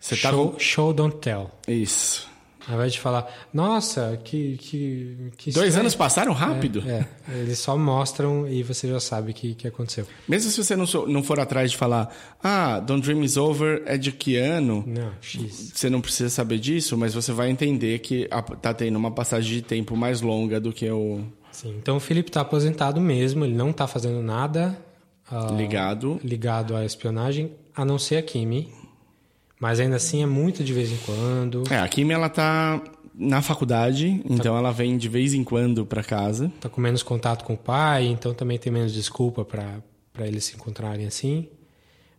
Você tá show, com- show, don't tell. Isso. Ao invés de falar, nossa, que. que, que Dois estranho." anos passaram rápido. É, é, eles só mostram e você já sabe o que, que aconteceu. Mesmo se você não, não for atrás de falar, ah, Don't Dream Is Over é de que ano? Não, X. Você não precisa saber disso, mas você vai entender que tá tendo uma passagem de tempo mais longa do que o Sim, então o Felipe tá aposentado mesmo, ele não tá fazendo nada ah, ligado. ligado à espionagem, a não ser a Kimi. Mas ainda assim é muito de vez em quando. É, a Kimi, ela tá na faculdade, então ela vem de vez em quando pra casa. Tá com menos contato com o pai, então também tem menos desculpa para eles se encontrarem assim.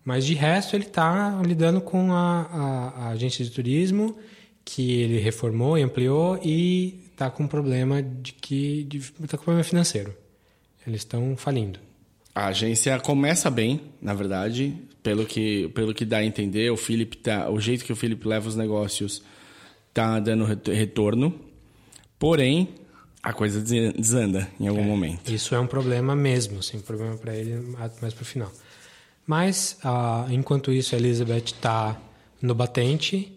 Mas de resto ele tá lidando com a, a, a agência de turismo que ele reformou e ampliou e tá com problema de que de, tá com problema financeiro. Eles estão falindo. A agência começa bem, na verdade, pelo que, pelo que dá a entender. O Philip tá, o jeito que o Philip leva os negócios tá dando ret- retorno. Porém, a coisa des- desanda em algum momento. Isso é um problema mesmo, assim, um problema para ele mais para o final. Mas, ah, enquanto isso, a Elizabeth está no batente,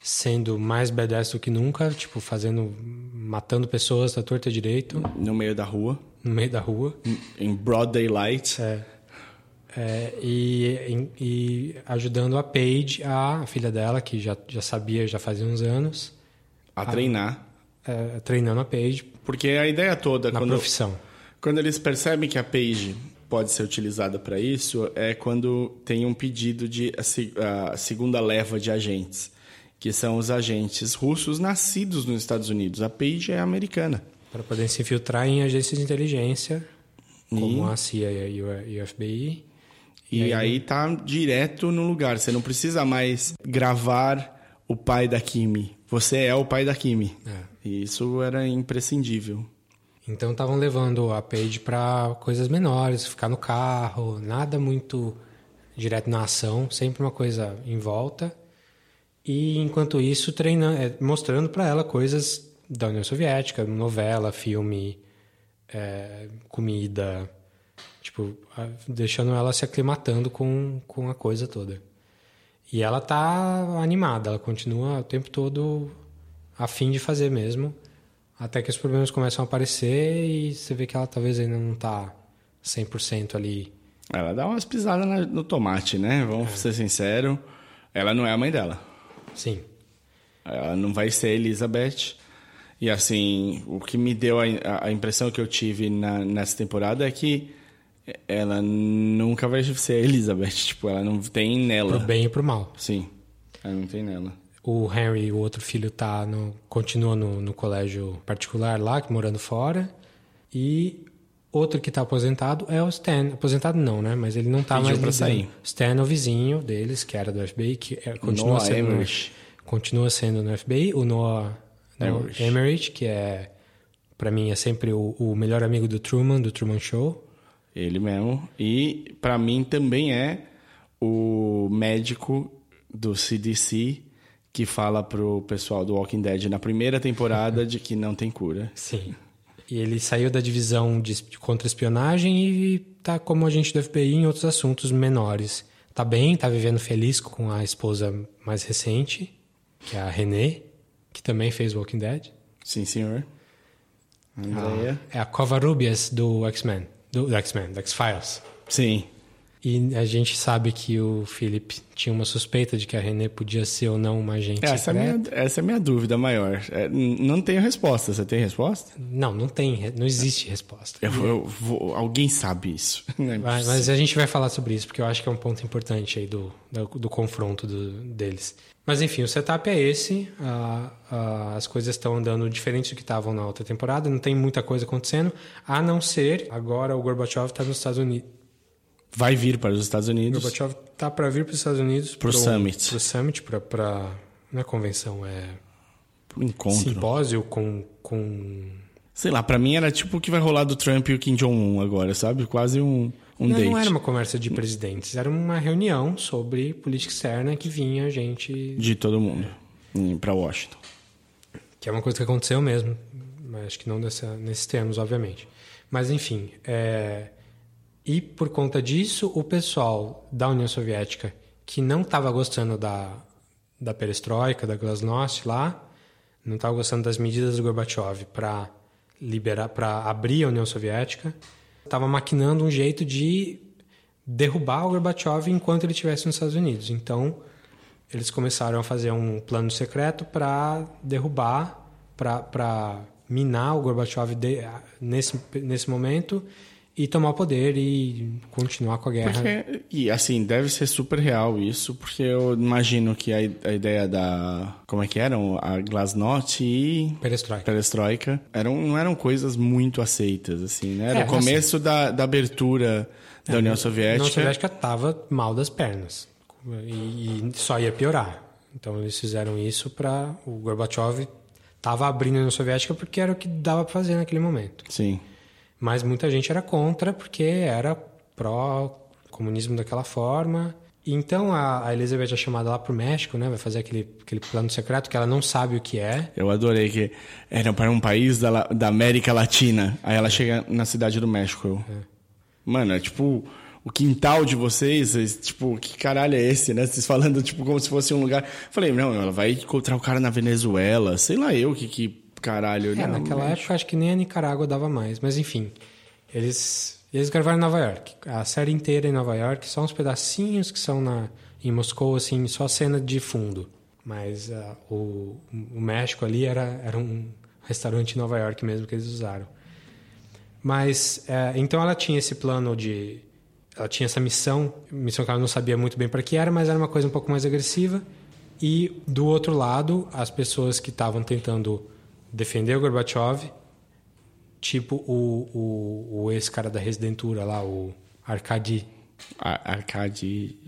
sendo mais badass do que nunca, tipo, fazendo, matando pessoas da torta direito, No meio da rua, no meio da rua. em broad daylight. É, é, e, e ajudando a Paige, a, a filha dela, que já, já sabia já fazia uns anos, A treinar. é, treinando a Paige Porque a ideia toda, na quando, profissão. quando eles percebem que a page pode ser utilizada para isso, é quando tem um pedido de a, a segunda leva de agentes, que são os agentes russos nascidos nos Estados Unidos. A page é americana. Para poder se infiltrar em agências de inteligência, como E- a CIA e o FBI. E, aí tá direto no lugar. Você não precisa mais gravar o pai da Kimi. Você é o pai da Kimi. É. E isso era imprescindível. Então estavam levando a Paige para coisas menores, ficar no carro, nada muito direto na ação, sempre uma coisa em volta. E enquanto isso, treinando, é, mostrando para ela coisas da União Soviética, novela, filme, é, comida, tipo, deixando ela se aclimatando com, com a coisa toda. E ela tá animada, ela continua o tempo todo a fim de fazer mesmo, até que os problemas começam a aparecer e você vê que ela talvez ainda não tá 100% ali. Ela dá umas pisadas no tomate, né? Vamos ser sinceros. Ela não é a mãe dela. Sim. Ela não vai ser Elizabeth. E assim, o que me deu a, a- a impressão que eu tive na- nessa temporada é que ela nunca vai ser a Elizabeth. Tipo, ela não tem nela. Pro bem e pro mal. Sim, ela não tem nela. O Henry, o outro filho, tá no, continua no, no colégio particular lá, morando fora. E outro que tá aposentado é o Stan. Aposentado não, né? Mas ele não tá Pediu mais pra sair. Stan é o vizinho deles, que era do FBI, que é- continua, Noah sendo, continua sendo no FBI. O Noah, Noah Emmerich. Que é, pra mim, é sempre o, o melhor amigo do Truman, do Truman Show. Ele mesmo. E pra mim também é o médico do CDC que fala pro pessoal do Walking Dead na primeira temporada de que não tem cura. Sim. E ele saiu da divisão de contra-espionagem e tá como agente do FBI em outros assuntos menores. Tá bem, tá vivendo feliz com a esposa mais recente, que é a Renée, que também fez Walking Dead. Sim, senhor. Andrea. É a Covarrubias do X-Men. Do, X-Men, do X-Files. Sim. E a gente sabe que o Philip tinha uma suspeita de que a Renée podia ser ou não uma agente Essa é, a secreta. minha, essa é a minha dúvida maior. É, não tenho resposta. Você tem resposta? Não, não tem, não existe resposta. Eu eu vou- alguém sabe isso. É possível. mas a gente vai falar sobre isso, porque eu acho que é um ponto importante aí do, do, do confronto do- deles. Mas enfim, o setup é esse. ah, ah, as coisas estão andando diferentes do que estavam na outra temporada. Não tem muita coisa acontecendo, a não ser agora o Gorbachev está nos Estados Unidos. Vai vir para os Estados O Unidos. Gorbachev tá para vir para os Estados Unidos Pro Summit. Pro Summit, para para não é convenção, é encontro. simpósio com com Sei lá, pra mim era tipo o que vai rolar do Trump e o Kim Jong-un agora, sabe? Quase um, um não, date. não era uma conversa de presidentes, era uma reunião sobre política externa que vinha gente De todo mundo. Hum, Pra Washington. Que é uma coisa que aconteceu mesmo, mas acho que não dessa, nesses termos, obviamente. Mas, enfim, é... e por conta disso, o pessoal da União Soviética, que não estava gostando da, da perestroika, da glasnost lá, não estava gostando das medidas do Gorbachev para liberar, para abrir a União Soviética, estava maquinando um jeito de derrubar o Gorbachev enquanto ele estivesse nos Estados Unidos. Então, eles começaram a fazer um plano secreto para derrubar, para minar o Gorbachev de, nesse, nesse momento e tomar o poder e continuar com a guerra. Porque, e assim, deve ser super real isso, porque eu imagino que a, a ideia da. Como é que eram? A Glasnost e. Perestroika. Perestroika eram, não eram coisas muito aceitas, assim, né? Era É, o começo da, da abertura da União A Soviética. União Soviética estava mal das pernas e, e só ia piorar. Então eles fizeram isso para o Gorbachev estava abrindo a União Soviética porque era o que dava para fazer naquele momento. Sim. Mas muita gente era contra porque era pró-comunismo daquela forma. Então a, Elizabeth é chamada lá pro México, né? Vai fazer aquele, aquele plano secreto que ela não sabe o que é. Eu adorei que era para um país da, da América Latina. Aí ela chega na cidade do México. Eu, Mano, é tipo o quintal de vocês, vocês, tipo, que caralho é esse, né? Vocês falando, tipo, como se fosse um lugar. Falei, não, ela vai encontrar o cara na Venezuela, sei lá eu que, que caralho. É, não, naquela México. época acho que nem a Nicarágua dava mais. Mas enfim, eles, eles gravaram em Nova York. A série inteira em Nova York, só uns pedacinhos que são na, em Moscou, assim, só cena de fundo. Mas ah, o, o México ali era, era um restaurante em Nova York mesmo que eles usaram. Mas, é, então ela tinha esse plano de... Ela tinha essa missão, missão que ela não sabia muito bem para que era, mas era uma coisa um pouco mais agressiva. E, do outro lado, as pessoas que estavam tentando defender o Gorbachev, tipo o, o, o ex-cara da Residentura lá, o Arkady. Arkady.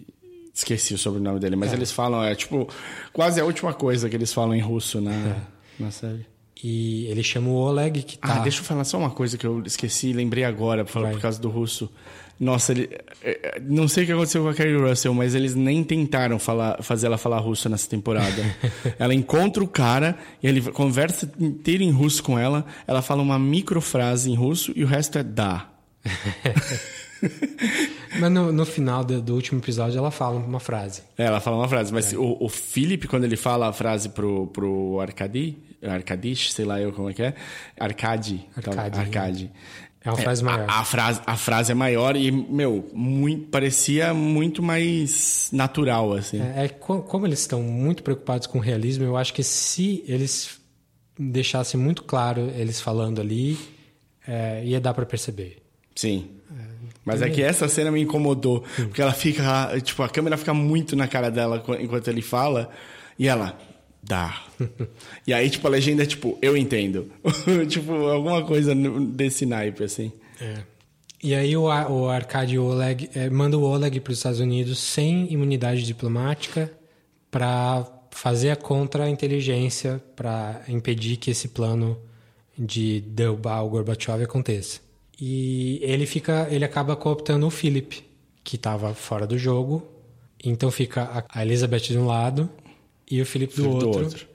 Esqueci o sobrenome dele, mas É. eles falam, é tipo, quase a última coisa que eles falam em russo na, É. na série. E ele chama o Oleg, que tá... Ah, deixa eu falar só uma coisa que eu esqueci, lembrei agora, por, falar, por causa do russo. Nossa, ele, é, não sei o que aconteceu com a Carrie Russell, mas eles nem tentaram falar, fazer ela falar russo nessa temporada. ela encontra o cara e ele conversa inteiro em russo com ela. Ela fala uma microfrase em russo e o resto é dá. mas no, no final do, do, último episódio ela fala uma frase. É, ela fala uma frase, mas é. o, o Philip, quando ele fala a frase pro, pro Arcadi, Arcadish, sei lá eu como é que é, Arcade, Arcade, então, Arcade. É uma frase maior. A, a, frase, a frase é maior e, meu, muito, parecia muito mais natural, assim. É, é, como eles estão muito preocupados com o realismo, eu acho que se eles deixassem muito claro eles falando ali, é, ia dar para perceber. Sim. É, Mas é que essa cena me incomodou, porque ela fica, tipo, a câmera fica muito na cara dela enquanto ele fala, e ela, dá. e aí, tipo, a legenda é tipo, eu entendo. tipo, alguma coisa desse naipe, assim. É. E aí o, o Arcade Oleg é, manda o Oleg para os Estados Unidos sem imunidade diplomática para fazer a contra-inteligência para impedir que esse plano de derrubar o Gorbachev aconteça. E ele fica, ele acaba cooptando o Philip, que estava fora do jogo. Então fica a Elizabeth de um lado e o Felipe do, Felipe outro, do outro,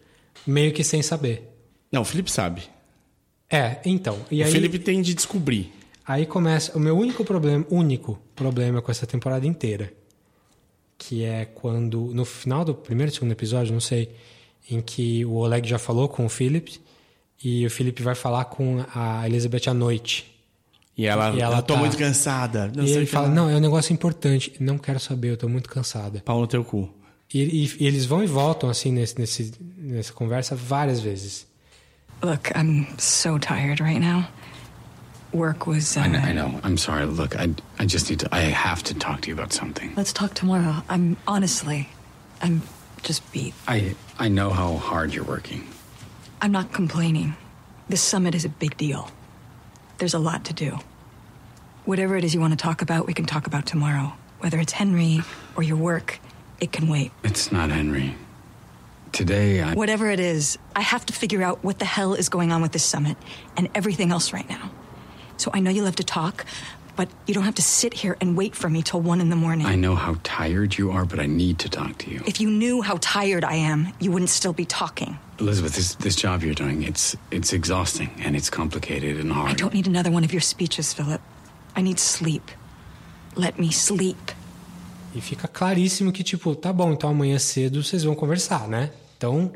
meio que sem saber. Não, o Felipe sabe. É, então. E o aí, Felipe tem de descobrir. Aí começa o meu único problema, único problema com essa temporada inteira, que é quando no final do primeiro, segundo episódio, não sei, em que o Oleg já falou com o Felipe e o Felipe vai falar com a Elizabeth à noite. E ela, e ela eu tô tá... muito cansada. Não e ele fala, não, é um negócio importante. Não quero saber, eu tô muito cansada. Pau no teu cu. E, e, e, eles vão e voltam assim nesse, nesse, nessa conversa várias vezes. Look, I'm so tired right now. Work was. Uh... I, know, I know. I'm sorry. Look, I, I just need to. I have to talk to you about something. Let's talk tomorrow. I'm honestly, I'm just beat. I I know how hard you're working. I'm not complaining. This summit is a big deal. There's a lot to do. Whatever it is you want to talk about, we can talk about tomorrow. Whether it's Henry or your work. It can wait. It's not Henry. Today, I. Whatever it is, I have to figure out what the hell is going on with this summit and everything else right now. So I know you love to talk, but you don't have to sit here and wait for me till one in the morning. I know how tired you are, but I need to talk to you. If you knew how tired I am, you wouldn't still be talking. Elizabeth, this this job you're doing, it's it's exhausting and it's complicated and hard. I don't need another one of your speeches, Philip. I need sleep. Let me sleep. E fica claríssimo que, tipo, tá bom, então amanhã cedo vocês vão conversar, né? Então.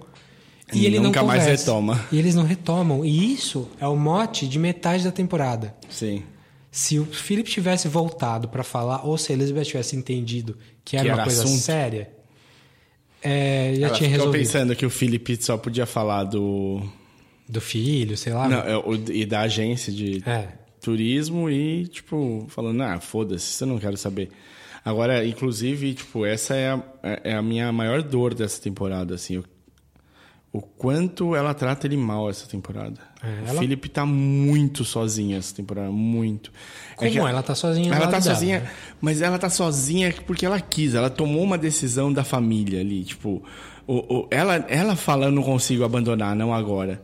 E ele Nunca não mais retoma. E eles não retomam. E isso é o mote de metade da temporada. Sim. Se o Philip tivesse voltado para falar, ou se a Elizabeth tivesse entendido que era, que era uma coisa assunto. séria, é, já Ela tinha resolvido. pensando que o Philip só podia falar do. Do filho, sei lá. Não, é, e da agência de é. turismo e, tipo, falando, ah, foda-se, eu não quero saber. Agora, inclusive, tipo, essa é a, é a minha maior dor dessa temporada, assim. O, o quanto ela trata ele mal essa temporada. É, ela... O Felipe tá muito sozinha essa temporada, muito. É Como? É ela tá sozinha Ela tá sozinha, dela, né? mas ela tá sozinha porque ela quis. Ela tomou uma decisão da família ali, tipo... O, o, ela, ela fala, não consigo abandonar, não agora.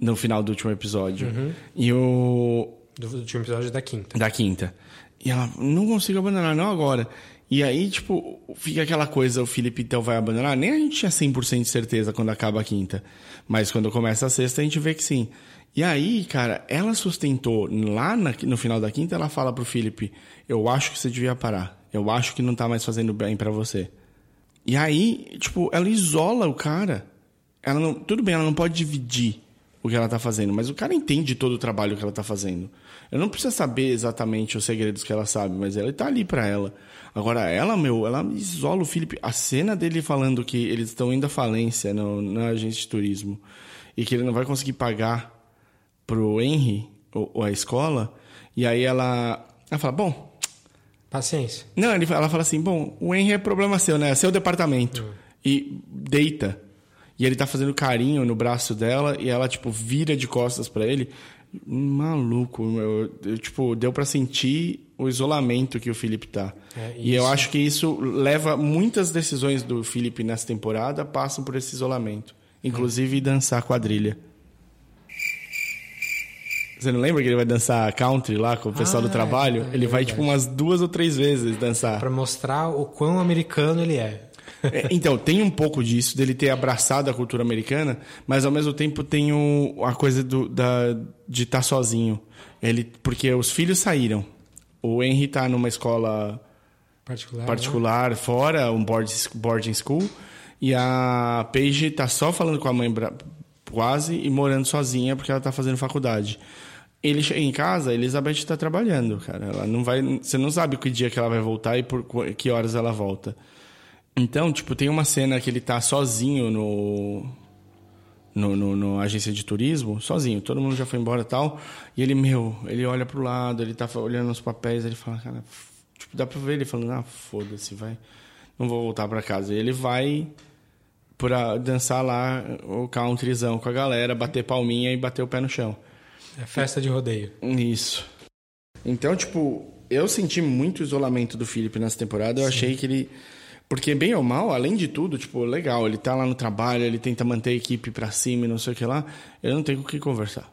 No final do último episódio. Uhum. E o... Do, do último episódio da quinta. Da quinta. E ela, não consigo abandonar, não agora. E aí, tipo, fica aquela coisa, o Felipe então vai abandonar. Nem a gente tinha 100% de certeza quando acaba a quinta. Mas quando começa a sexta, a gente vê que sim. E aí, cara, ela sustentou lá na, no final da quinta, ela fala pro Felipe: Eu acho que você devia parar. Eu acho que não tá mais fazendo bem para você. E aí, tipo, ela isola o cara. Ela não, tudo bem, ela não pode dividir o que ela tá fazendo, mas o cara entende todo o trabalho que ela tá fazendo. Eu não preciso saber exatamente os segredos que ela sabe, mas ele tá ali para ela. Agora, ela, meu, ela isola o Felipe. A cena dele falando que eles estão indo à falência no, na agência de turismo e que ele não vai conseguir pagar pro Henry, ou, ou a escola, e aí ela, ela fala, bom... Paciência. Não, ele, ela fala assim, bom, o Henry é problema seu, né? É seu departamento. Uhum. E deita. E ele tá fazendo carinho no braço dela e ela, tipo, vira de costas para ele. Maluco, meu. Eu, tipo, deu para sentir o isolamento que o Felipe tá. É, e eu acho que isso leva muitas decisões do Felipe nessa temporada passam por esse isolamento, inclusive hum. dançar quadrilha. Você não lembra que ele vai dançar country lá com o pessoal Ah, do trabalho? é, é ele vai tipo umas duas ou três vezes dançar. Pra mostrar o quão americano ele é. É, então, tem um pouco disso, dele ter abraçado a cultura americana, mas ao mesmo tempo tem o, a coisa do, da, de estar sozinho. Ele, porque os filhos saíram. O Henry tá numa escola Particular. né? particular fora, um board, boarding school, e a Paige tá só falando com a mãe quase e morando sozinha porque ela tá fazendo faculdade. Ele em casa, a Elizabeth tá trabalhando, cara. Ela não vai, você não sabe que dia que ela vai voltar e por qu- que horas ela volta. Então, tipo, tem uma cena que ele tá sozinho no no, no, no agência de turismo, sozinho, todo mundo já foi embora e tal, e ele, meu, ele olha pro lado, ele tá olhando os papéis, ele fala, cara, tipo, dá pra ver ele falando, ah, foda-se, vai, não vou voltar pra casa. E ele vai pra dançar lá o countryzão com a galera, bater palminha e bater o pé no chão. É festa de rodeio. Isso. Então, tipo, eu senti muito isolamento do Felipe nessa temporada. Eu achei que ele. Porque, bem ou mal, além de tudo, tipo, legal, ele tá lá no trabalho, ele tenta manter a equipe pra cima e não sei o que lá. Ele não tem com o que conversar.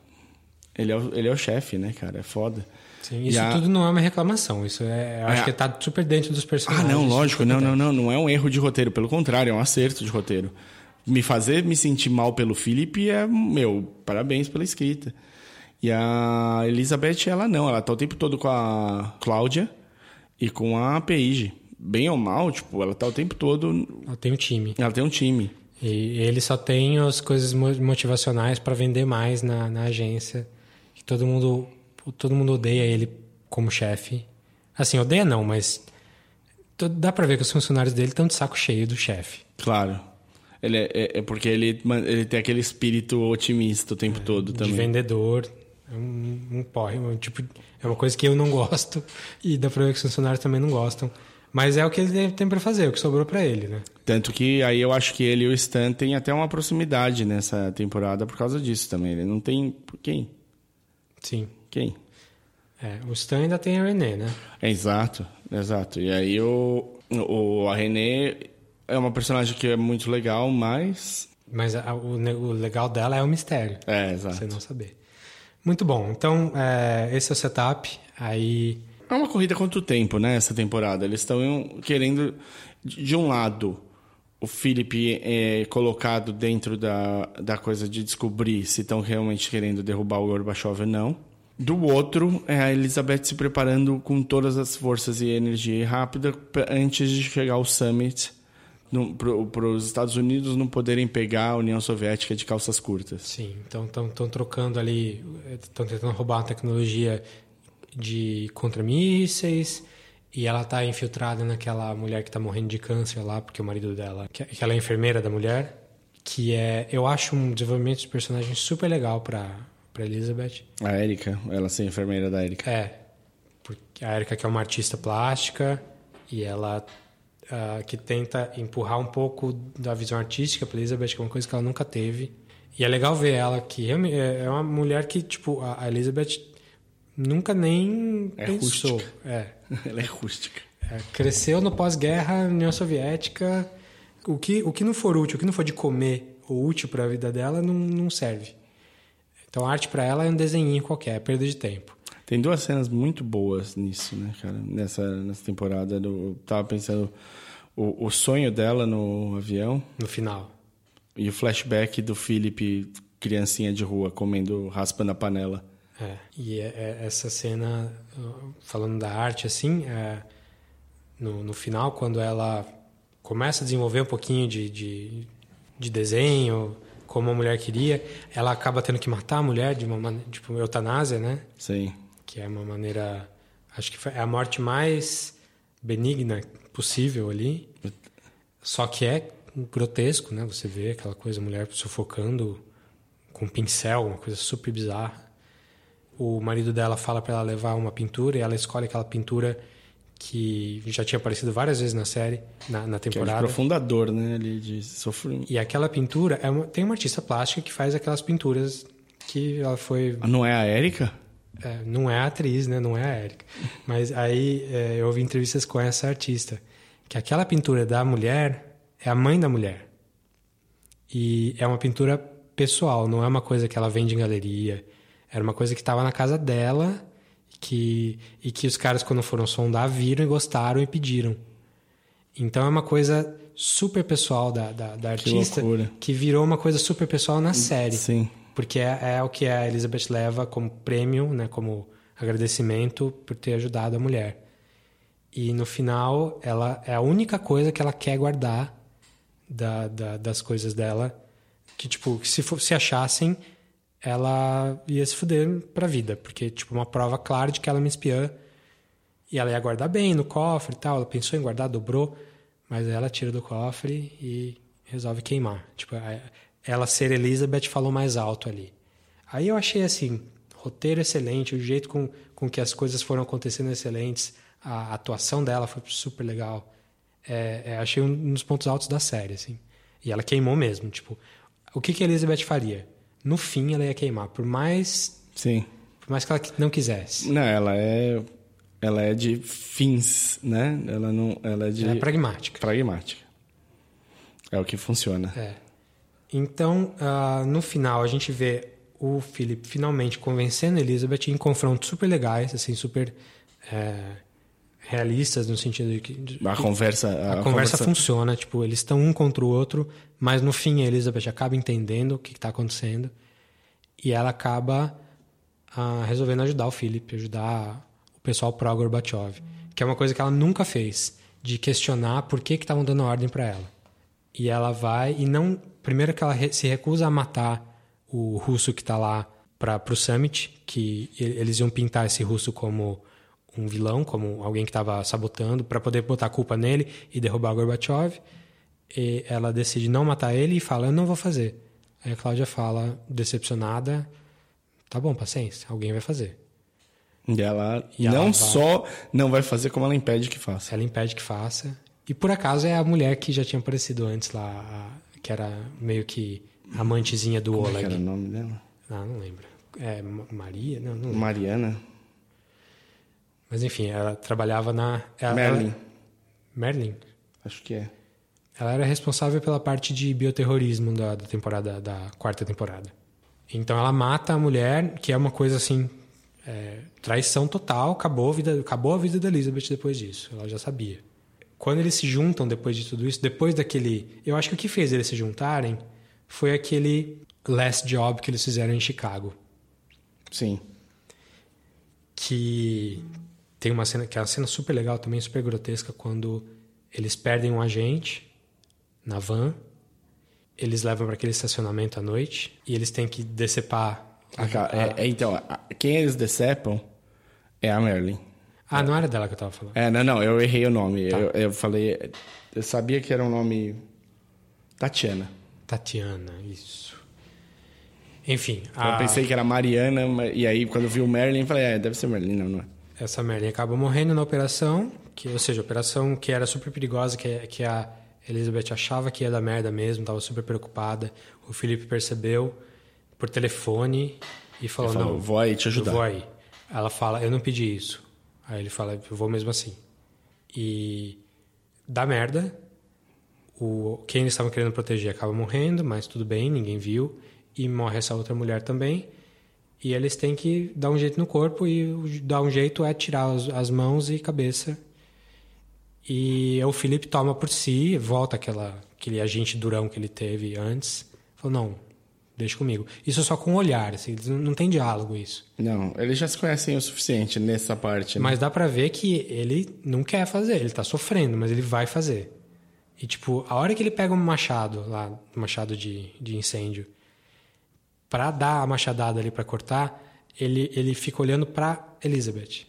Ele é o, ele é o chefe, né, cara? É foda. Sim, isso a- tudo não é uma reclamação. Isso é. Eu acho É. que tá super dentro dos Ah, personagens. não, lógico, não, não, não, não é um erro de roteiro, pelo contrário, é um acerto de roteiro. Me fazer me sentir mal pelo Felipe é, meu, parabéns pela escrita. E a Elizabeth, ela não, ela tá o tempo todo com a Cláudia e com a Paige. Bem ou mal, tipo, ela tá o tempo todo. Ela tem um time. Ela tem um time. E ele só tem as coisas mo- motivacionais para vender mais na, na agência. E todo mundo, todo mundo odeia ele como chefe. Assim, odeia não, mas dá pra ver que os funcionários dele estão de saco cheio do chefe. Claro. Ele é, é- é porque ele, ele tem aquele espírito otimista o tempo todo De também. vendedor. É um, um porre, um tipo, é uma coisa que eu não gosto e dá pra ver que os funcionários também não gostam. Mas é o que ele tem pra fazer, o que sobrou pra ele, né? Tanto que aí eu acho que ele e o Stan têm até uma proximidade nessa temporada por causa disso também. Ele não tem. Quem? Sim. Quem? É, o Stan ainda tem a René, né? É, exato, exato. E aí o, o, a René é uma personagem que é muito legal, mas. Mas a- o, o legal dela é o mistério. É, exato. Você não saber. Muito bom. Então, é, esse é o setup. Aí. É uma corrida contra o tempo, né? Essa temporada. Eles estão querendo, de um lado, o Philip é colocado dentro da, da coisa de descobrir se estão realmente querendo derrubar o Gorbachev ou não. Do outro, é a Elizabeth se preparando com todas as forças e energia rápida antes de chegar ao summit para os Estados Unidos não poderem pegar a União Soviética de calças curtas. Sim, então estão trocando ali. Estão tentando roubar uma tecnologia de contramísseis. E ela tá infiltrada naquela mulher que tá morrendo de câncer lá, porque o marido dela. Que, ela é enfermeira da mulher. Que é. Eu acho um desenvolvimento de personagem super legal pra, pra Elizabeth. A Erika, ela ser enfermeira da Erika. É. Porque a Erika que é uma artista plástica e ela ah, que tenta empurrar um pouco da visão artística para Elizabeth, que é uma coisa que ela nunca teve. E é legal ver ela que é é uma mulher que tipo a Elizabeth nunca nem É pensou. rústica. É. ela é rústica. É, cresceu no pós-guerra União Soviética. O que, o que não for útil, o que não for de comer ou útil para a vida dela, não, não serve. Então, a arte para ela é um desenhinho qualquer, é perda de tempo. Tem duas cenas muito boas nisso, né, cara? Nessa, nessa temporada. Eu tava pensando o, o sonho dela no avião No final. e o flashback do Philip, criancinha de rua, comendo raspa na panela. É, e é- é- essa cena, uh, falando da arte, assim, é, no, no final, quando ela começa a desenvolver um pouquinho de, de, de desenho, como a mulher queria, ela acaba tendo que matar a mulher de uma maneira, tipo, eutanásia, né? Sim. Que é uma maneira, acho que é a morte mais benigna possível ali. Só que é grotesco, né? Você vê aquela coisa, a mulher sufocando com um pincel, uma coisa super bizarra. O marido dela fala para ela levar uma pintura e ela escolhe aquela pintura que já tinha aparecido várias vezes na série, na, na Que é temporada. aprofundador, né? Ali de sofrimento. E aquela pintura, é uma- tem uma artista plástica que faz aquelas pinturas que ela foi Não é a Erika? é, não é a atriz, né? Não é a Erika. Mas aí é, eu ouvi entrevistas com essa artista. Que aquela pintura da mulher é a mãe da mulher. E é uma pintura pessoal, não é uma coisa que ela vende em galeria. Era uma coisa que estava na casa dela que, e que os caras, quando foram sondar, viram e gostaram e pediram. Então é uma coisa super pessoal da, da, da artista loucura. que virou uma coisa super pessoal na série. Sim. Porque é, é o que a Elizabeth leva como prêmio, né, como agradecimento por ter ajudado a mulher. E no final, ela é a única coisa que ela quer guardar da, da, das coisas dela. Que, tipo, se, for, se achassem, ela ia se fuder pra vida. Porque, tipo, uma prova clara de que ela é uma espiã. E ela ia guardar bem no cofre e tal. Ela pensou em guardar, dobrou. Mas ela tira do cofre e resolve queimar. Tipo, ela ser Elizabeth falou mais alto ali. Aí eu achei assim, roteiro excelente, o jeito com, com que as coisas foram acontecendo excelentes, a atuação dela foi super legal. É, é, achei um dos pontos altos da série, assim. E ela queimou mesmo, tipo, o que que Elizabeth faria? No fim, ela ia queimar, por mais Sim. por mais que ela não quisesse. Não, ela é ela é de fins, né? Ela não ela é de Ela é pragmática. pragmática. É o que funciona. É. Então, ah, no final, a gente vê o Philip finalmente convencendo a Elizabeth em confrontos super legais, assim, super é, realistas no sentido de que A conversa a, a conversa, funciona, tipo, eles estão um contra o outro, mas no fim a Elizabeth acaba entendendo o que está acontecendo e ela acaba ah, resolvendo ajudar o Philip, ajudar o pessoal pró Gorbachev, que é uma coisa que ela nunca fez, de questionar por que estavam dando ordem para ela. E ela vai e não, primeiro que ela re- se recusa a matar o russo que está lá para o summit, que eles iam pintar esse russo como um vilão, como alguém que estava sabotando, para poder botar a culpa nele e derrubar Gorbachev. E ela decide não matar ele e fala: Eu não vou fazer. Aí a Cláudia fala, decepcionada: Tá bom, paciência, alguém vai fazer. E ela E ela não vai- só não vai fazer, como ela impede que faça. Ela impede que faça. E por acaso é a mulher que já tinha aparecido antes lá, que era meio que amantezinha do Como é Oleg. era o nome dela? Ah, não lembro. É Ma- Maria? Não, não. Mariana? Mas enfim, ela trabalhava na. Ela, Merlin. ela- Merlin? Acho que é. Ela era responsável pela parte de bioterrorismo da, da temporada da quarta temporada. Então ela mata a mulher, que é uma coisa assim, é, traição total. Acabou a vida, acabou a vida da Elizabeth depois disso. Ela já sabia. Quando eles se juntam depois de tudo isso, depois daquele, eu acho que o que fez eles se juntarem foi aquele last job que eles fizeram em Chicago, Sim. que tem uma cena que é uma cena super legal também, super grotesca quando eles perdem um agente na van, eles levam para aquele estacionamento à noite e eles têm que decepar. A ca- é- é, então, quem eles decepam é a Merlin. Ah, não era dela que eu tava falando. É, não, não, eu errei o nome. Tá. Eu, eu falei. Eu sabia que era um nome. Tatiana. Tatiana, isso. Enfim, Eu a- pensei que era Mariana, e aí quando eu vi o Merlin, eu falei, é, deve ser Merlin, não, não é. Essa Merlin acaba morrendo na operação, que, ou seja, a operação que era super perigosa, que, que a Elizabeth achava que ia dar merda mesmo, estava super preocupada. O Felipe percebeu por telefone e falou, Ele falou, não, "Vou aí te ajudar." Vou aí. Ela fala, eu não pedi isso. Aí ele fala, eu vou mesmo assim. E dá merda. O, quem eles estavam querendo proteger acaba morrendo, mas tudo bem, ninguém viu. E morre essa outra mulher também. E eles têm que dar um jeito no corpo e dar um jeito é tirar as, as mãos e cabeça. E o Felipe toma por si, volta aquela, aquele agente durão que ele teve antes. Falou, não, deixa comigo. Isso só com o olhar, assim, não tem diálogo isso. Não, eles já se conhecem o suficiente nessa parte, né? Mas dá pra ver que ele não quer fazer, ele tá sofrendo, mas ele vai fazer. E tipo, a hora que ele pega um machado lá, um machado de, de incêndio, pra dar a machadada ali pra cortar, ele, ele fica olhando pra Elizabeth.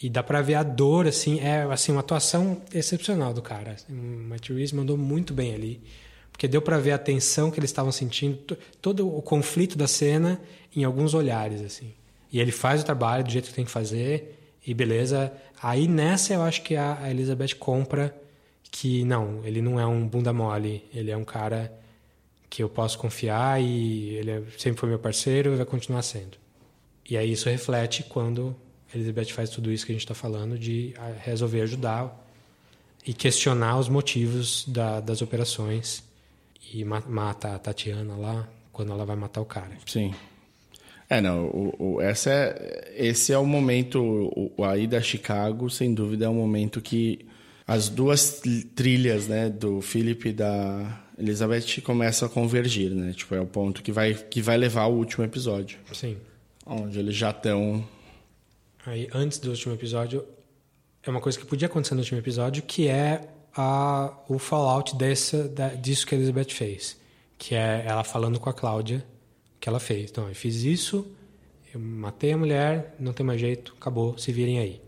E dá pra ver a dor, assim, é assim, uma atuação excepcional do cara. O Matt mandou muito bem ali. Porque deu pra ver a tensão que eles estavam sentindo, to- todo o conflito da cena em alguns olhares, assim. E ele faz o trabalho do jeito que tem que fazer, e beleza. Aí nessa eu acho que a Elizabeth compra que não, ele não é um bunda mole, ele é um cara que eu posso confiar e ele é- sempre foi meu parceiro e vai continuar sendo. E aí isso reflete quando Elizabeth faz tudo isso que a gente está falando de ah, resolver ajudar e questionar os motivos da- das operações e ma- mata a Tatiana lá quando ela vai matar o cara. Sim. É, não, o, o, essa é, esse é o momento, o, a ida a Chicago, sem dúvida, é um momento que as duas trilhas, né, do Philip e da Elizabeth começam a convergir, né? Tipo, é o ponto que vai, que vai levar ao último episódio. Sim. Onde eles já estão... Aí, antes do último episódio, é uma coisa que podia acontecer no último episódio, que é a, o fallout dessa, da, disso que a Elizabeth fez. Que é ela falando com a Cláudia que ela fez. Então, eu fiz isso, eu matei a mulher, não tem mais jeito, acabou, se virem aí.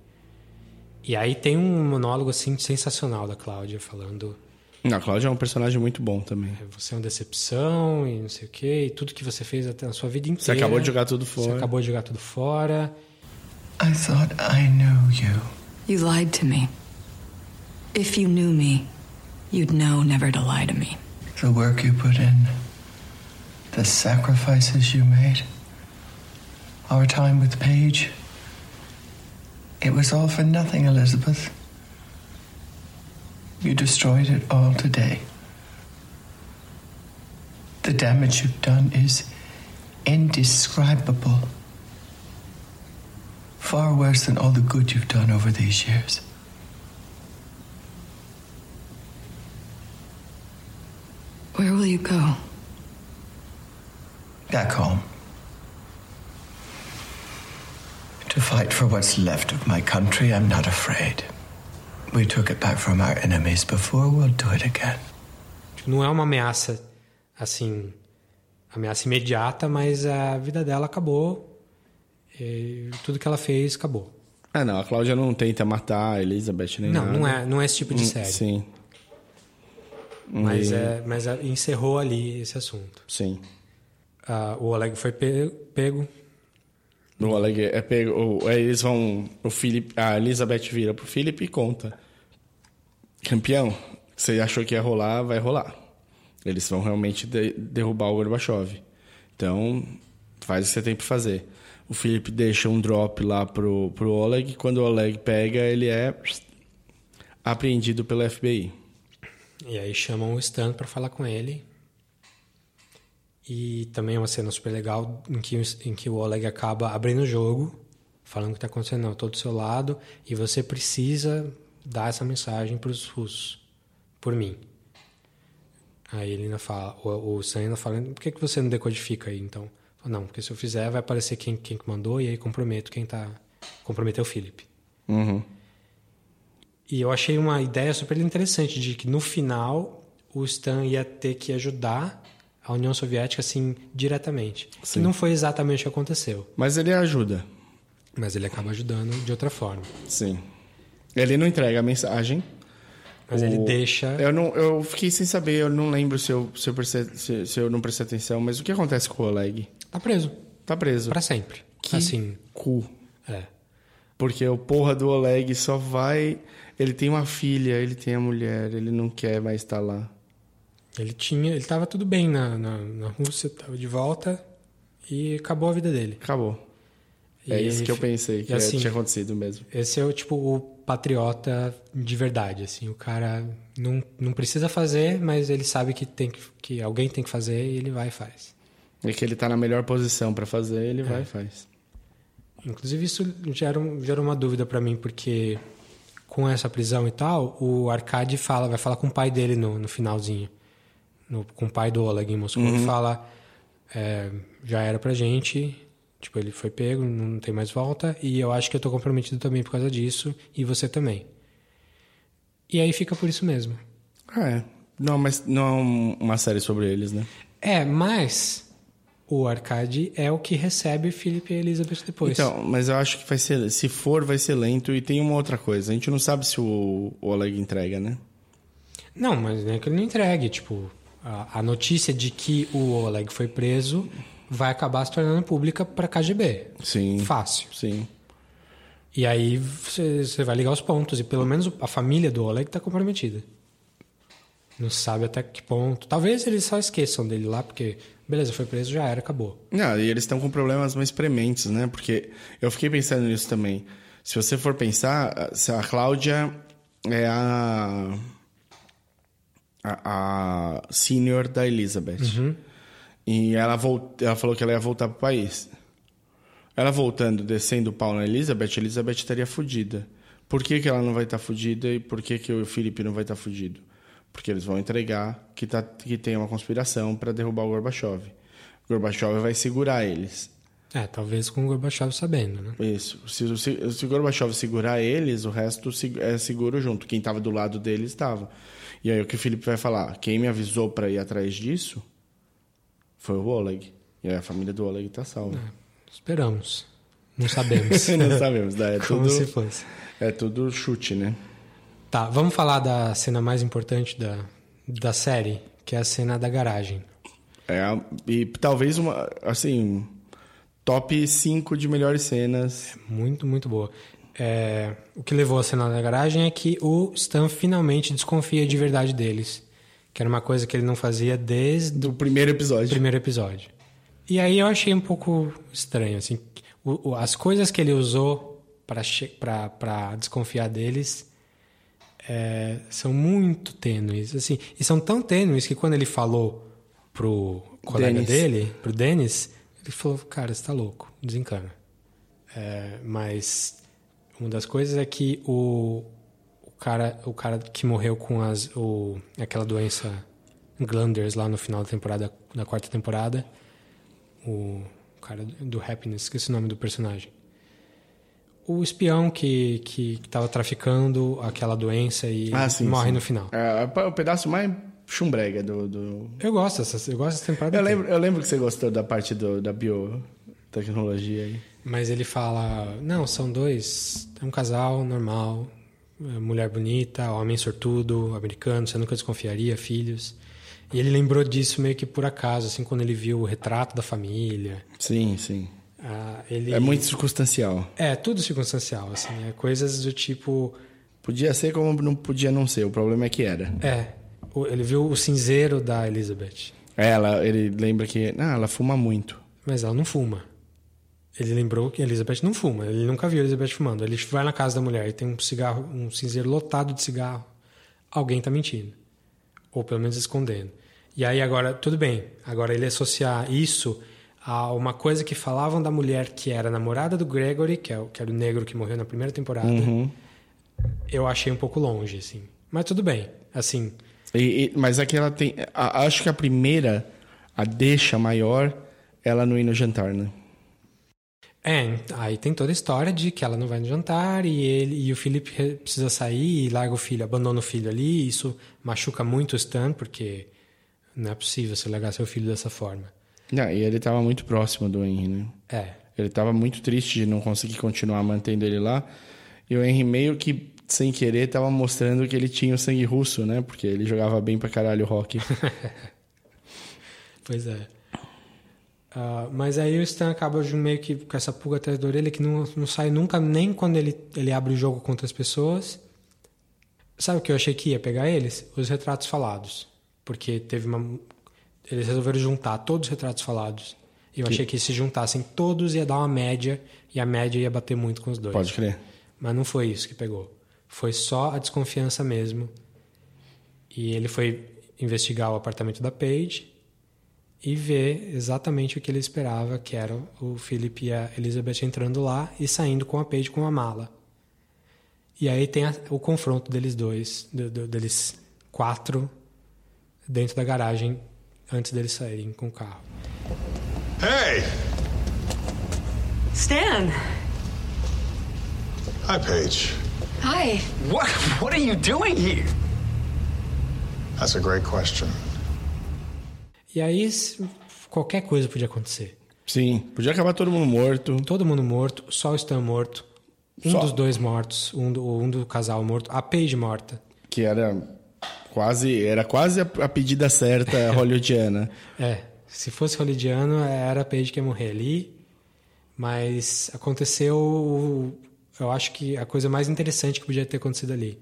E aí tem um monólogo assim sensacional da Cláudia falando. Não, a Cláudia é um personagem muito bom também. Você é uma decepção e não sei o quê, e tudo que você fez até a sua vida inteira. Você acabou de jogar tudo fora. Você acabou de jogar tudo fora. I thought I knew you. You lied to me. If you knew me, you'd know never to lie to me. The work you put in, the sacrifices you made, our time with Paige. It was all for nothing, Elizabeth. You destroyed it all today. The damage you've done is indescribable. Far worse than all the good you've done over these years. Where will you go? Back home. To fight for what's left of my country, I'm not afraid. We took it back from our enemies before, we'll do it again. Não é uma ameaça, assim, ameaça imediata, mas a vida dela acabou. E tudo que ela fez acabou. Ah, não, a Cláudia não tenta matar a Elizabeth nem não, nada. Não, é, não é esse tipo de série. Sim. Mas, E- é, mas é- encerrou ali esse assunto. Sim. Ah, o Oleg foi pe- pego. O Oleg é pego. aí eles vão. O Philip, a Elizabeth vira pro Philip e conta. Campeão, você achou que ia rolar, vai rolar. Eles vão realmente de- derrubar o Gorbachev. Então, faz o que você tem pra fazer. O Philip deixa um drop lá pro, pro Oleg. Quando o Oleg pega, ele é apreendido pelo FBI. E aí chamam o Stan para falar com ele. E também é uma cena super legal em que, o- em que o Oleg acaba abrindo o jogo, falando o que está acontecendo, não, tô do seu lado e você precisa dar essa mensagem para os russos, por mim. Aí ele ainda fala, o, o Stan ainda fala, por que, que você não decodifica aí então? Não, porque se eu fizer vai aparecer quem, quem que mandou e aí comprometo quem tá. Comprometeu o Philip. Uhum. E eu achei uma ideia super interessante de que no final o Stan ia ter que ajudar a União Soviética assim diretamente. Sim. Que não foi exatamente o que aconteceu, Mas ele ajuda. mas ele acaba ajudando de outra forma. Sim. Ele não entrega a mensagem. Mas ele deixa- Eu, não, eu fiquei sem saber, eu não lembro se eu, se, eu se- se eu não prestei atenção, mas o que acontece com o Oleg? Tá preso Tá preso. Pra sempre. Que Assim, cu. é. Porque o porra do Oleg só vai. Ele tem uma filha, ele tem a mulher, ele não quer mais estar lá. Ele tinha, ele tava tudo bem na, na, na Rússia, tava de volta e acabou a vida dele. Acabou. E é isso que eu pensei, que é- assim, tinha acontecido mesmo. Esse é o tipo o patriota de verdade, assim, o cara não, não precisa fazer, mas ele sabe que tem que, que alguém tem que fazer e ele vai e faz. E que ele tá na melhor posição pra fazer, É. ele vai e faz. Inclusive isso gera, um- gera uma dúvida pra mim porque com essa prisão e tal, o Arcade fala, vai falar com o pai dele no, no finalzinho, no- com o pai do Oleg em Moscou, Uhum. e fala é, já era pra gente, tipo ele foi pego, não tem mais volta e eu acho que eu tô comprometido também por causa disso e você também. E aí fica por isso mesmo. Ah, é. Não, mas não é um- uma série sobre eles, né? É, mas o Arcade é o que recebe Philip e Elizabeth depois. Então, mas eu acho que vai ser. Se for, vai ser lento. E tem uma outra coisa. A gente não sabe se o, o Oleg entrega, né? Não, mas nem que ele não entregue. Tipo, a, a notícia de que o Oleg foi preso vai acabar se tornando pública para KGB. Sim. Fácil. Sim. E aí você vai ligar os pontos. E pelo menos a família do Oleg está comprometida. Não sabe até que ponto. Talvez eles só esqueçam dele lá, porque, beleza, foi preso, já era, acabou. Não, e eles estão com problemas mais prementes, né? Porque eu fiquei pensando nisso também. Se você for pensar, se a Cláudia é a. a, a senior da Elizabeth. E ela, volt, ela falou que ela ia voltar pro país. Ela voltando, descendo o pau na Elizabeth, Elizabeth estaria fudida. Por que, que ela não vai estar fudida e por que, que o Felipe não vai estar fudido? Porque eles vão entregar que, tá, que tem uma conspiração para derrubar o Gorbachev. O Gorbachev vai segurar eles. É, talvez com o Gorbachev sabendo, né? Isso. Se, se, se o Gorbachev segurar eles, o resto é seguro junto. Quem estava do lado deles estava. E aí o que o Felipe vai falar? Quem me avisou para ir atrás disso foi o Oleg. E aí a família do Oleg tá salva. É, esperamos. Não sabemos. Não sabemos, né? É Como tudo, se fosse. É tudo chute, né? Tá, vamos falar da cena mais importante da, da série, que é a cena da garagem. É, e talvez uma, assim, top 5 de melhores cenas. Muito, muito boa. É, o que levou a cena da garagem é que o Stan finalmente desconfia de verdade deles. Que era uma coisa que ele não fazia desde o primeiro episódio. primeiro episódio. E aí eu achei um pouco estranho, assim. O, o, as coisas que ele usou para desconfiar deles é, são muito tênues. Assim, e são tão tênues que quando ele falou pro colega Dennis. dele, pro Dennis, ele falou, cara, você tá louco, desencana. É, mas uma das coisas é que o, o, cara, o cara que morreu com as, o, aquela doença Glanders lá no final da temporada, da quarta temporada, o cara do Happiness, esqueci o nome do personagem. O espião que que estava traficando aquela doença e Ah, sim, morre sim. no final. É, o pedaço mais chumbrega do... do... Eu gosto dessa, eu gosto dessa temporada. Eu lembro, eu lembro que você gostou da parte do, da biotecnologia aí. Mas ele fala: não, são dois. É um casal normal, é, mulher bonita, homem sortudo, americano, você nunca desconfiaria, filhos. E ele lembrou disso meio que por acaso, assim, quando ele viu o retrato da família. Sim, sim. Ah, ele... É muito circunstancial. É, tudo circunstancial, assim. É coisas do tipo. Podia ser como não podia não ser. O problema é que era. É. Ele viu o cinzeiro da Elizabeth. Ela, ele lembra que... Ah, ela fuma muito. Mas ela não fuma. Ele lembrou que Elizabeth não fuma. Ele nunca viu Elizabeth fumando. Ele vai na casa da mulher e tem um cigarro, um cinzeiro lotado de cigarro. Alguém tá mentindo. Ou pelo menos escondendo. E aí agora, tudo bem. Agora ele associar isso a uma coisa que falavam da mulher que era namorada do Gregory, que, é o, que era o negro que morreu na primeira temporada. Uhum. Eu achei um pouco longe, assim. Mas tudo bem. Assim, E- e- mas aqui ela tem... a- acho que a primeira, a deixa maior, ela não ir no jantar, né? É, aí tem toda a história de que ela não vai no jantar e ele e o Felipe re- precisa sair e larga o filho, abandona o filho ali. Isso machuca muito o Stan, porque não é possível você largar seu filho dessa forma. Não, e ele tava muito próximo do Henry, né? É. Ele tava muito triste de não conseguir continuar mantendo ele lá. E o Henry meio que, sem querer, tava mostrando que ele tinha o sangue russo, né? Porque ele jogava bem pra caralho o hockey. Pois é. Ah, mas aí o Stan acaba de meio que com essa pulga atrás da orelha que não, não sai nunca, nem quando ele, ele abre o jogo contra as pessoas. Sabe o que eu achei que ia pegar eles? Os retratos falados. Porque teve uma. Eles resolveram juntar todos os retratos falados. E eu Que- achei que se juntassem todos ia dar uma média. E a média ia bater muito com os dois. Pode crer. Mas não foi isso que pegou. Foi só a desconfiança mesmo. E ele foi investigar o apartamento da Paige e ver exatamente o que ele esperava, que era o Philip e a Elizabeth entrando lá e saindo com a Paige com uma mala. E aí tem a- o confronto deles dois, do- do- deles quatro, dentro da garagem, antes deles saírem com o carro. Hey! Stan! Hi, Paige. Hi. What? What are you doing here? That's a great question. E aí qualquer coisa podia acontecer. Sim, podia acabar todo mundo morto. Todo mundo morto, só o Stan morto. Um Só. dos dois mortos, um do, um do casal morto, a Paige morta. Que era quase, era quase a, pedida certa hollywoodiana. É, se fosse hollywoodiano, era a Paige que ia morrer ali. Mas aconteceu, eu acho que a coisa mais interessante que podia ter acontecido ali,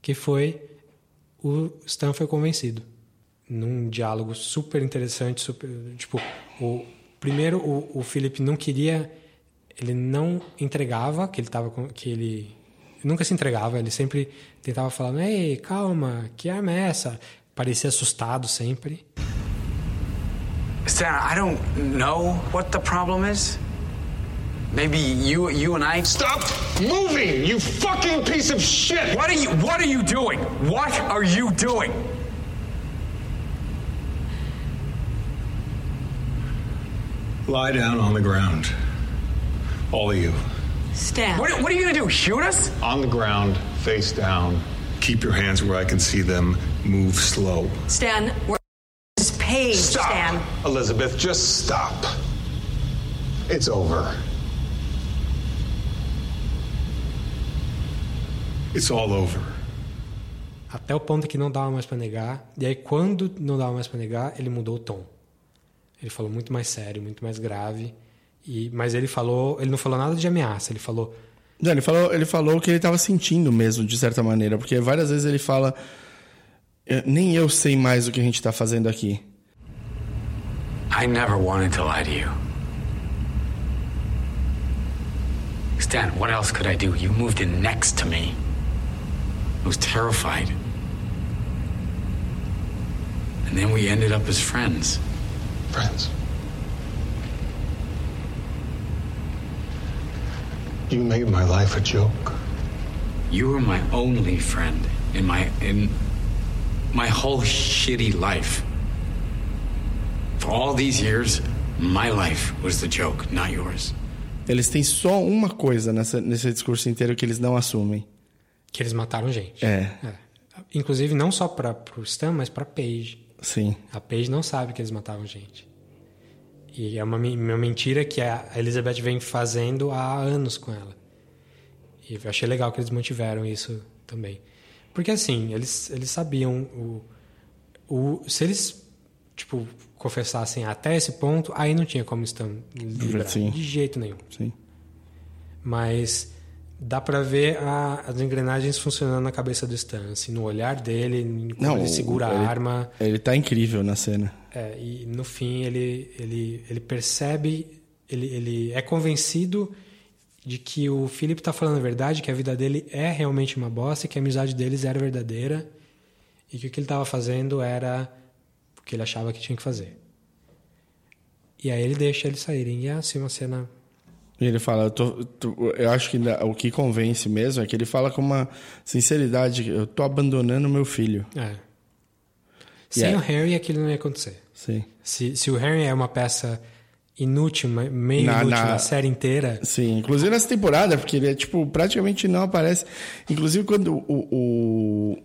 que foi o Stan foi convencido. Num diálogo super interessante, super, tipo, o primeiro o, o Philip não queria, ele não entregava que ele tava com, que ele nunca se entregava, ele sempre tentava falar: "Ei, calma, que arma é essa?" Parecia assustado sempre. Stan, I don't know what the problem is, Maybe you you and I Stop moving, you fucking piece of shit! What are you what are you doing? What are you doing? Lie down on the ground. All of you. Stan. What, what are you gonna do? Shoot us? On the ground, face down. Keep your hands where I can see them. Move slow. Stan, we're this page, Stop! Stan. Elizabeth, just stop. It's over. It's all over. Até o ponto que não dava mais pra negar. E aí, quando não dava mais pra negar, ele mudou o tom. Ele falou muito mais sério, muito mais grave. E, mas ele falou, ele não falou nada de ameaça. Ele falou, Não, ele falou, ele falou o que ele estava sentindo mesmo, de certa maneira, porque várias vezes ele fala "Eh, nem eu sei mais o que a gente está fazendo aqui. I never wanted to lie to you. Stan, what else could I do? You moved in next to me. I was terrified. And then we ended up as friends. Friends. You made my life a joke. You were my only friend in my in my whole shitty life. For all these years, my life was the joke, not yours. Eles têm só uma coisa nessa, nesse discurso inteiro que eles não assumem. que eles mataram gente. É, Inclusive, não só para o Stan, mas para Paige. Sim. A Paige não sabe que eles matavam gente. E é uma, uma mentira que a Elizabeth vem fazendo há anos com ela. E eu achei legal que eles mantiveram isso também. Porque assim, eles, eles sabiam o, o. Se eles, tipo, confessassem até esse ponto, aí não tinha como. Sim. De jeito nenhum. Sim. Mas dá pra ver a- as engrenagens funcionando na cabeça do Stan, assim, no olhar dele, como ele segura ele, a arma. Ele tá incrível na cena. É, e no fim ele, ele, ele percebe, ele, ele é convencido de que o Philip está falando a verdade, que a vida dele é realmente uma bosta, e que a amizade deles era verdadeira e que o que ele estava fazendo era o que ele achava que tinha que fazer. E aí ele deixa eles saírem. E é assim uma cena. Ele fala, eu, tô- eu acho que o que convence mesmo é que ele fala com uma sinceridade, eu tô abandonando meu filho. É. Sem Yeah. o Harry aquilo não ia acontecer. Sim. Se, se o Harry é uma peça inútil, me- meio Na- inútil na- na série inteira, Sim, inclusive nessa temporada, porque ele é, tipo, praticamente não aparece. Inclusive quando o, o,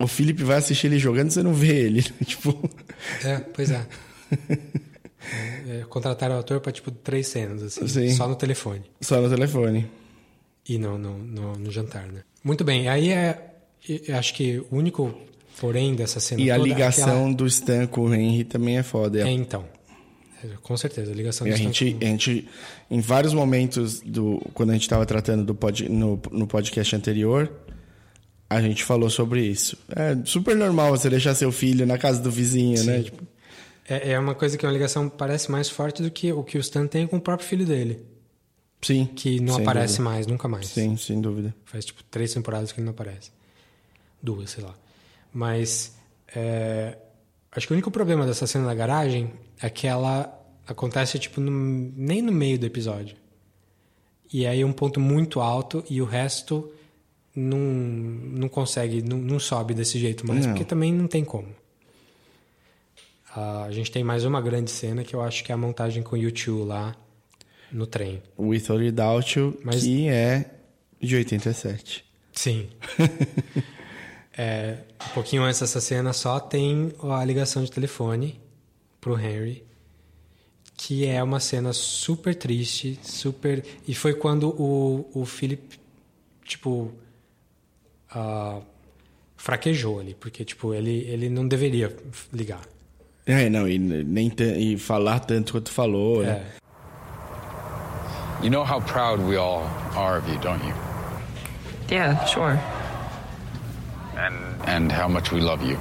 o Felipe vai assistir ele jogando, você não vê ele. tipo, É, pois é. É, é, contrataram o ator pra, tipo, três cenas, assim. Sim. Só no telefone. só no telefone. E no, no, no, no jantar, né? Muito bem. Aí é... Acho que o único porém dessa cena E a toda é ligação aquela- do Stan com o Henry também é foda. É, então. É, com certeza, a ligação E do a Stan gente, a gente, em vários momentos, do, quando a gente estava tratando do pod, no, no podcast anterior, a gente falou sobre isso. É super normal você deixar seu filho na casa do vizinho, né? Tipo, É, é uma coisa que é uma ligação parece mais forte do que o que o Stan tem com o próprio filho dele. sim. Que não aparece dúvida. mais, nunca mais. Sim, sem dúvida. Faz tipo três temporadas que ele não aparece. Duas, sei lá. Mas é, acho que o único problema dessa cena da garagem é que ela acontece tipo no- nem no meio do episódio. E aí é um ponto muito alto e o resto não, não consegue, não, não sobe desse jeito mais, Não. porque também não tem como. Ah, a gente tem mais uma grande cena que eu acho que é a montagem com o YouTube lá no trem. With or Without You, Mas- que é de 87. Sim. É, um pouquinho antes dessa cena só tem a ligação de telefone pro Henry, que é uma cena super triste, super. E foi quando o, o Philip, tipo, ah, fraquejou ali, porque, tipo, ele, ele não deveria ligar. É, não, e, nem ta- e falar tanto quanto falou, né? You know how proud we all are of you, don't you? Yeah, sure. And and how much we love you.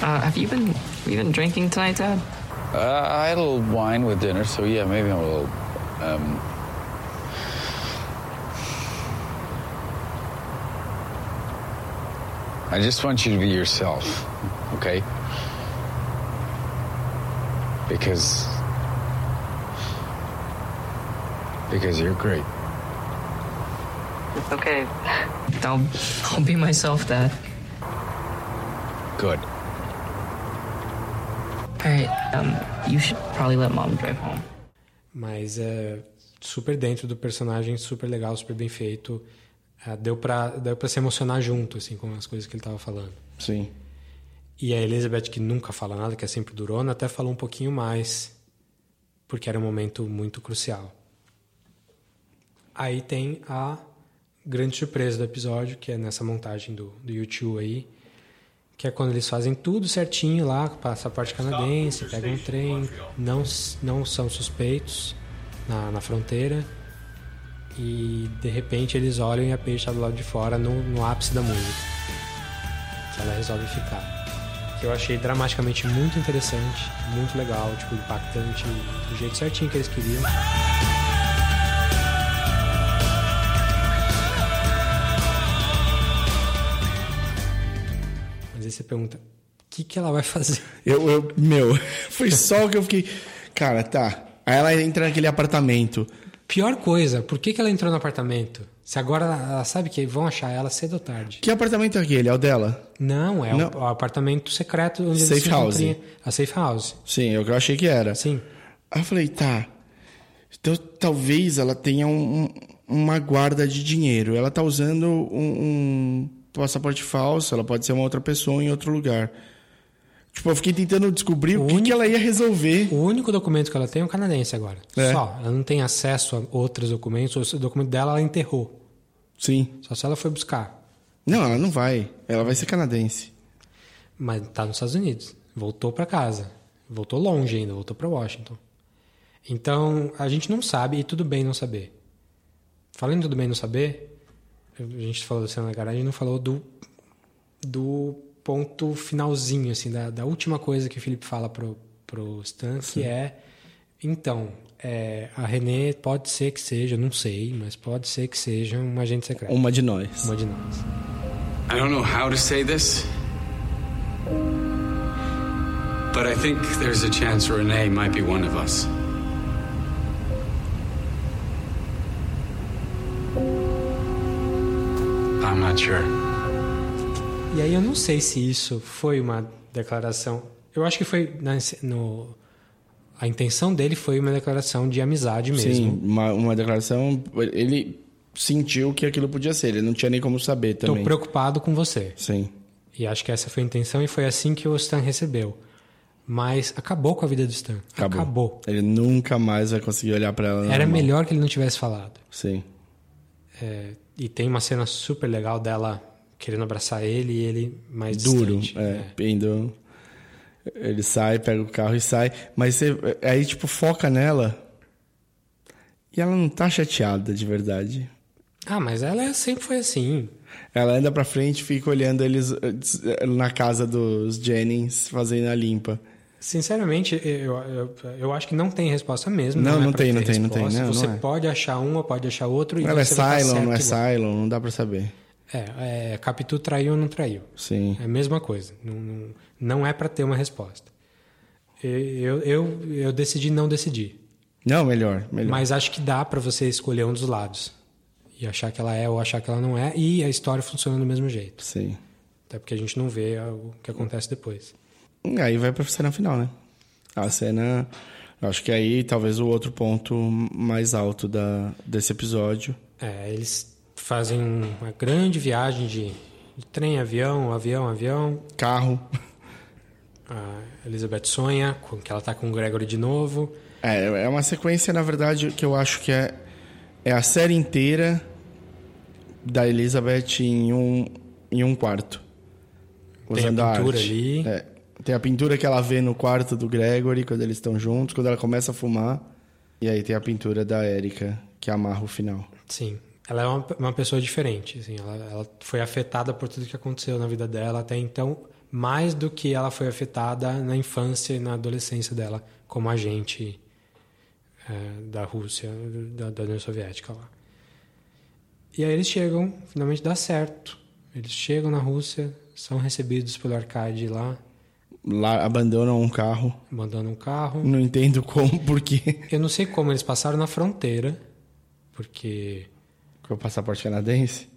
Uh, have you been have you been drinking tonight, Dad? Uh, I had a little wine with dinner, so yeah, maybe I'm a little. Um, I just want you to be yourself, okay? Because Because you're great. Okay. I'll, I'll be myself, Dad. Good. Alright, um, you should probably let Mom drive home. Mas é super dentro do personagem, super legal, super bem feito. É, deu, pra, deu pra se emocionar junto, assim, com as coisas que ele tava falando. Sim. E a Elizabeth, que nunca fala nada, que é sempre durona, até falou um pouquinho mais, porque era um momento muito crucial. Aí tem a grande surpresa do episódio, que é nessa montagem do, do YouTube aí, que é quando eles fazem tudo certinho lá, passaporte canadense, pegam um trem, não, não são suspeitos na, na fronteira, e de repente eles olham e a Paige está do lado de fora no, no ápice da música. Ela resolve ficar. Que eu achei dramaticamente muito interessante, muito legal, tipo, impactante, do jeito certinho que eles queriam. Mas aí você pergunta, o que, que ela vai fazer? Eu, eu, meu, foi só o que eu fiquei. Cara, tá. Aí ela entra naquele apartamento. Pior coisa, por que, que ela entrou no apartamento? Se agora ela sabe que vão achar ela cedo ou tarde. Que apartamento é aquele? É o dela? Não, é Não. O, o apartamento secreto onde eles Safe se house. A safe house. Sim, é o que eu achei que era. Sim. Aí eu falei, tá. Então talvez ela tenha um- um- uma guarda de dinheiro. Ela tá usando um, um passaporte falso, ela pode ser uma outra pessoa em outro lugar. Tipo, eu fiquei tentando descobrir o, que, que ela ia resolver. O único documento que ela tem é um canadense agora. É. Só. Ela não tem acesso a outros documentos. O documento dela ela enterrou. Sim. Só se ela foi buscar. Não, ela não vai. Ela vai ser canadense. Mas tá nos Estados Unidos. Voltou para casa. Voltou longe ainda, voltou para Washington. Então, a gente não sabe e tudo bem não saber. Falando tudo bem não saber, a gente falou da cena da garagem não falou do, do ponto finalzinho, assim, da, da última coisa que o Felipe fala pro, pro Stan, que é, então, é, a René pode ser que seja, não sei, mas pode ser que seja um agente secreto. Uma de nós. Uma de nós. I don't know how to say this, but I think there's a chance Renee might be one of us. I'm not sure. E aí eu não sei se isso foi uma declaração. Eu acho que foi na- no a intenção dele foi uma declaração de amizade mesmo. Sim, uma, uma declaração. Ele sentiu que aquilo podia ser. Ele não tinha nem como saber também. preocupado com você. Sim. E acho que essa foi a intenção e foi assim que o Stan recebeu. Mas acabou com a vida do Stan. Acabou. Acabou. Ele nunca mais vai conseguir olhar pra ela. Era normal. melhor que ele não tivesse falado. Sim. É, e tem uma cena super legal dela querendo abraçar ele e ele mais Duro. distante. É, indo. Ele sai, pega o carro e sai. Mas você, aí, tipo, foca nela. E ela não tá chateada de verdade. Ah, mas ela é- sempre foi assim. Ela anda pra frente e fica olhando eles eh, na casa dos Jennings fazendo a limpa. Sinceramente, eu, eu, eu acho que não tem resposta mesmo. Não, é não tem, não tem, não tem. Não, você não é. pode achar um ou pode achar outro. E Ela é Cylon, não é. Cylon, não dá pra saber. É, é, Capitu traiu ou não traiu. Sim. É a mesma coisa. Não, não, é para ter uma resposta. Eu, eu, eu decidi não decidir. Não, melhor, melhor. Mas acho que dá para você escolher um dos lados. E achar que ela é ou achar que ela não é. E a história funciona do mesmo jeito. Sim. Até porque a gente não vê o que acontece depois. Aí vai pra cena final, né? A cena. Acho que aí talvez o outro ponto mais alto da, desse episódio. É, eles fazem uma grande viagem de, de trem, avião, avião, avião. Carro. A Elizabeth sonha com que ela tá com o Gregory de novo. É, é uma sequência, na verdade, que eu acho que é, é a série inteira da Elizabeth em um, em um quarto. Tem a Usando a pintura arte. ali. É, tem a pintura que ela vê no quarto do Gregory quando eles estão juntos, quando ela começa a fumar. E aí tem a pintura da Erika, que amarra o final. Sim. Ela é uma, uma pessoa diferente. Assim, ela, ela foi afetada por tudo que aconteceu na vida dela até então, mais do que ela foi afetada na infância e na adolescência dela, como agente é, da Rússia, da, da União Soviética lá. E aí eles chegam, finalmente dá certo. Eles chegam na Rússia, são recebidos pelo Arcade lá, Lá abandonam um carro. abandonam o carro. Não entendo como, porque. Eu não sei como eles passaram na fronteira. Porque. Com o passaporte canadense?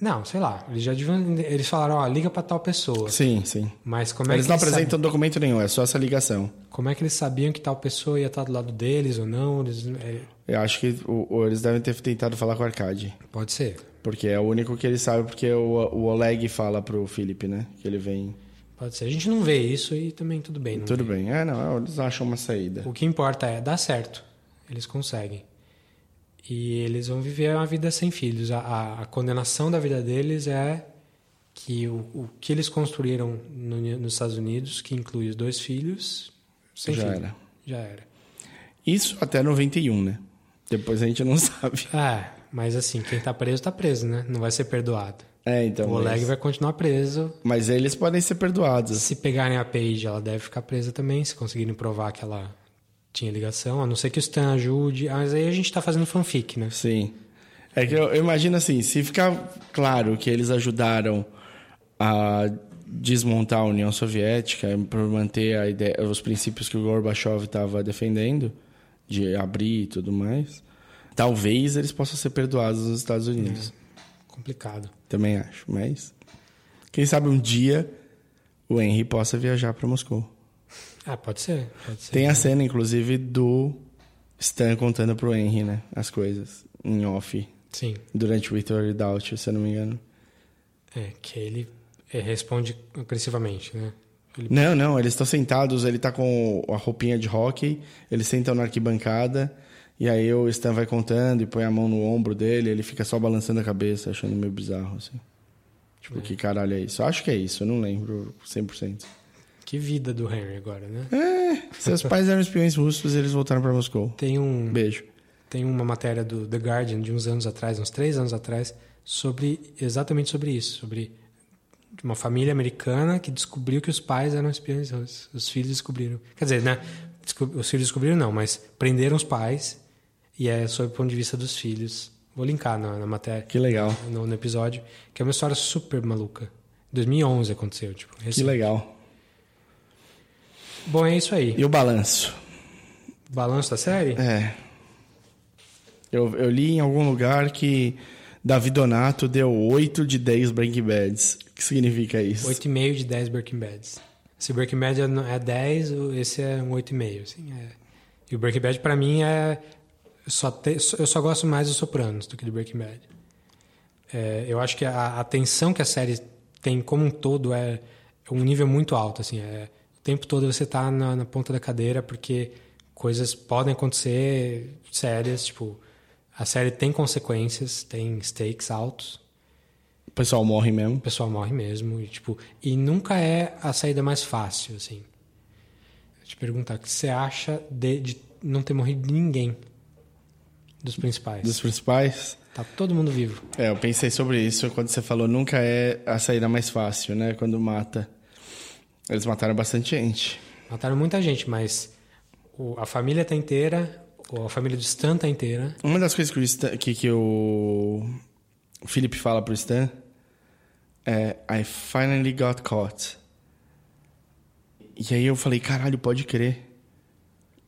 Não, sei lá. Eles já deviam. Eles falaram, ó, liga pra tal pessoa. Sim, sim. Mas como é eles que não eles apresentam sabiam- documento nenhum, é só essa ligação. Como é que eles sabiam que tal pessoa ia estar do lado deles ou não? Eles, é, Eu acho que o, eles devem ter tentado falar com o Arcade. pode ser. Porque é o único que ele sabe, porque o, o Oleg fala pro Felipe, né? Que ele vem. Pode ser. A gente não vê isso e também tudo bem. Tudo vê. bem. É, não, eles acham uma saída. O que importa é dar certo. Eles conseguem. E eles vão viver uma vida sem filhos. A, a- a condenação da vida deles é que o, o que eles construíram no- nos Estados Unidos, que inclui os dois filhos, sem Já filho. era. Já era. Isso até 91, né? Depois a gente não sabe. É, mas assim, quem tá preso, tá preso, né? Não vai ser perdoado. É, então. o Oleg mas... vai continuar preso. mas eles podem ser perdoados. Se pegarem a Paige, ela deve ficar presa também, se conseguirem provar que ela tinha ligação, a não ser que o Stan ajude. Mas aí a gente tá fazendo fanfic, né? Sim. É que eu, eu imagino assim, se ficar claro que eles ajudaram a desmontar a União Soviética por manter a ideia, os princípios que o Gorbachev estava defendendo, de abrir e tudo mais, talvez eles possam ser perdoados nos Estados Unidos. Complicado. Também acho, mas quem sabe um dia o Henry possa viajar para Moscou. Ah, pode ser. Pode ser. Tem a cena, inclusive, do Stan contando pro Henry, né? As coisas, em off. Sim. Durante o or Without, se eu não me engano. É, que ele é, responde agressivamente, né? Ele- Não, não, eles estão sentados, ele tá com a roupinha de hockey, eles sentam na arquibancada, e aí o Stan vai contando e põe a mão no ombro dele, ele fica só balançando a cabeça, achando meio bizarro, assim. Tipo, que caralho é isso? Acho que é isso, eu não lembro 100%. Que vida do Henry agora, né? É, seus pais eram espiões russos e eles voltaram pra Moscou. Tem um. Beijo. Tem uma matéria do The Guardian de uns anos atrás, uns três anos atrás, sobre exatamente sobre isso, sobre uma família americana que descobriu que os pais eram espiões russos. Os filhos descobriram. Quer dizer, né? Os filhos descobriram não, mas prenderam os pais e é sob o ponto de vista dos filhos. Vou linkar na, na matéria. Que legal. No, no episódio, que é uma história super maluca. 2011 aconteceu, tipo. Que recente. legal. Bom, é isso aí. E o balanço? Balanço da série? É. Eu, eu li em algum lugar que Davi Donato deu 8 de 10 Breaking Bads. O que significa isso? 8,5 de 10 Breaking Bads. Se Breaking Bad é é 10, o- esse é um 8,5. Assim, é. E o Breaking Bad, pra mim, é. Eu só, te- eu só gosto mais dos Sopranos do que do Breaking Bad. É, eu acho que a, a tensão que a série tem como um todo é um nível muito alto. Assim, é, tempo todo você tá na, na ponta da cadeira porque coisas podem acontecer sérias. Tipo, a série tem consequências, tem stakes altos. O pessoal morre mesmo. O pessoal morre mesmo. E, tipo, e nunca é a saída mais fácil, assim. Vou te perguntar, o que você acha de, de não ter morrido ninguém dos principais? Dos principais? Tá todo mundo vivo. É, eu pensei sobre isso quando você falou nunca é a saída mais fácil, né? Quando mata. Eles mataram bastante gente. Mataram muita gente, mas o- a família tá inteira, a família do Stan tá inteira. Uma das coisas que o, Stan, que, que o Philip fala pro Stan é I finally got caught. E aí eu falei, caralho, pode crer.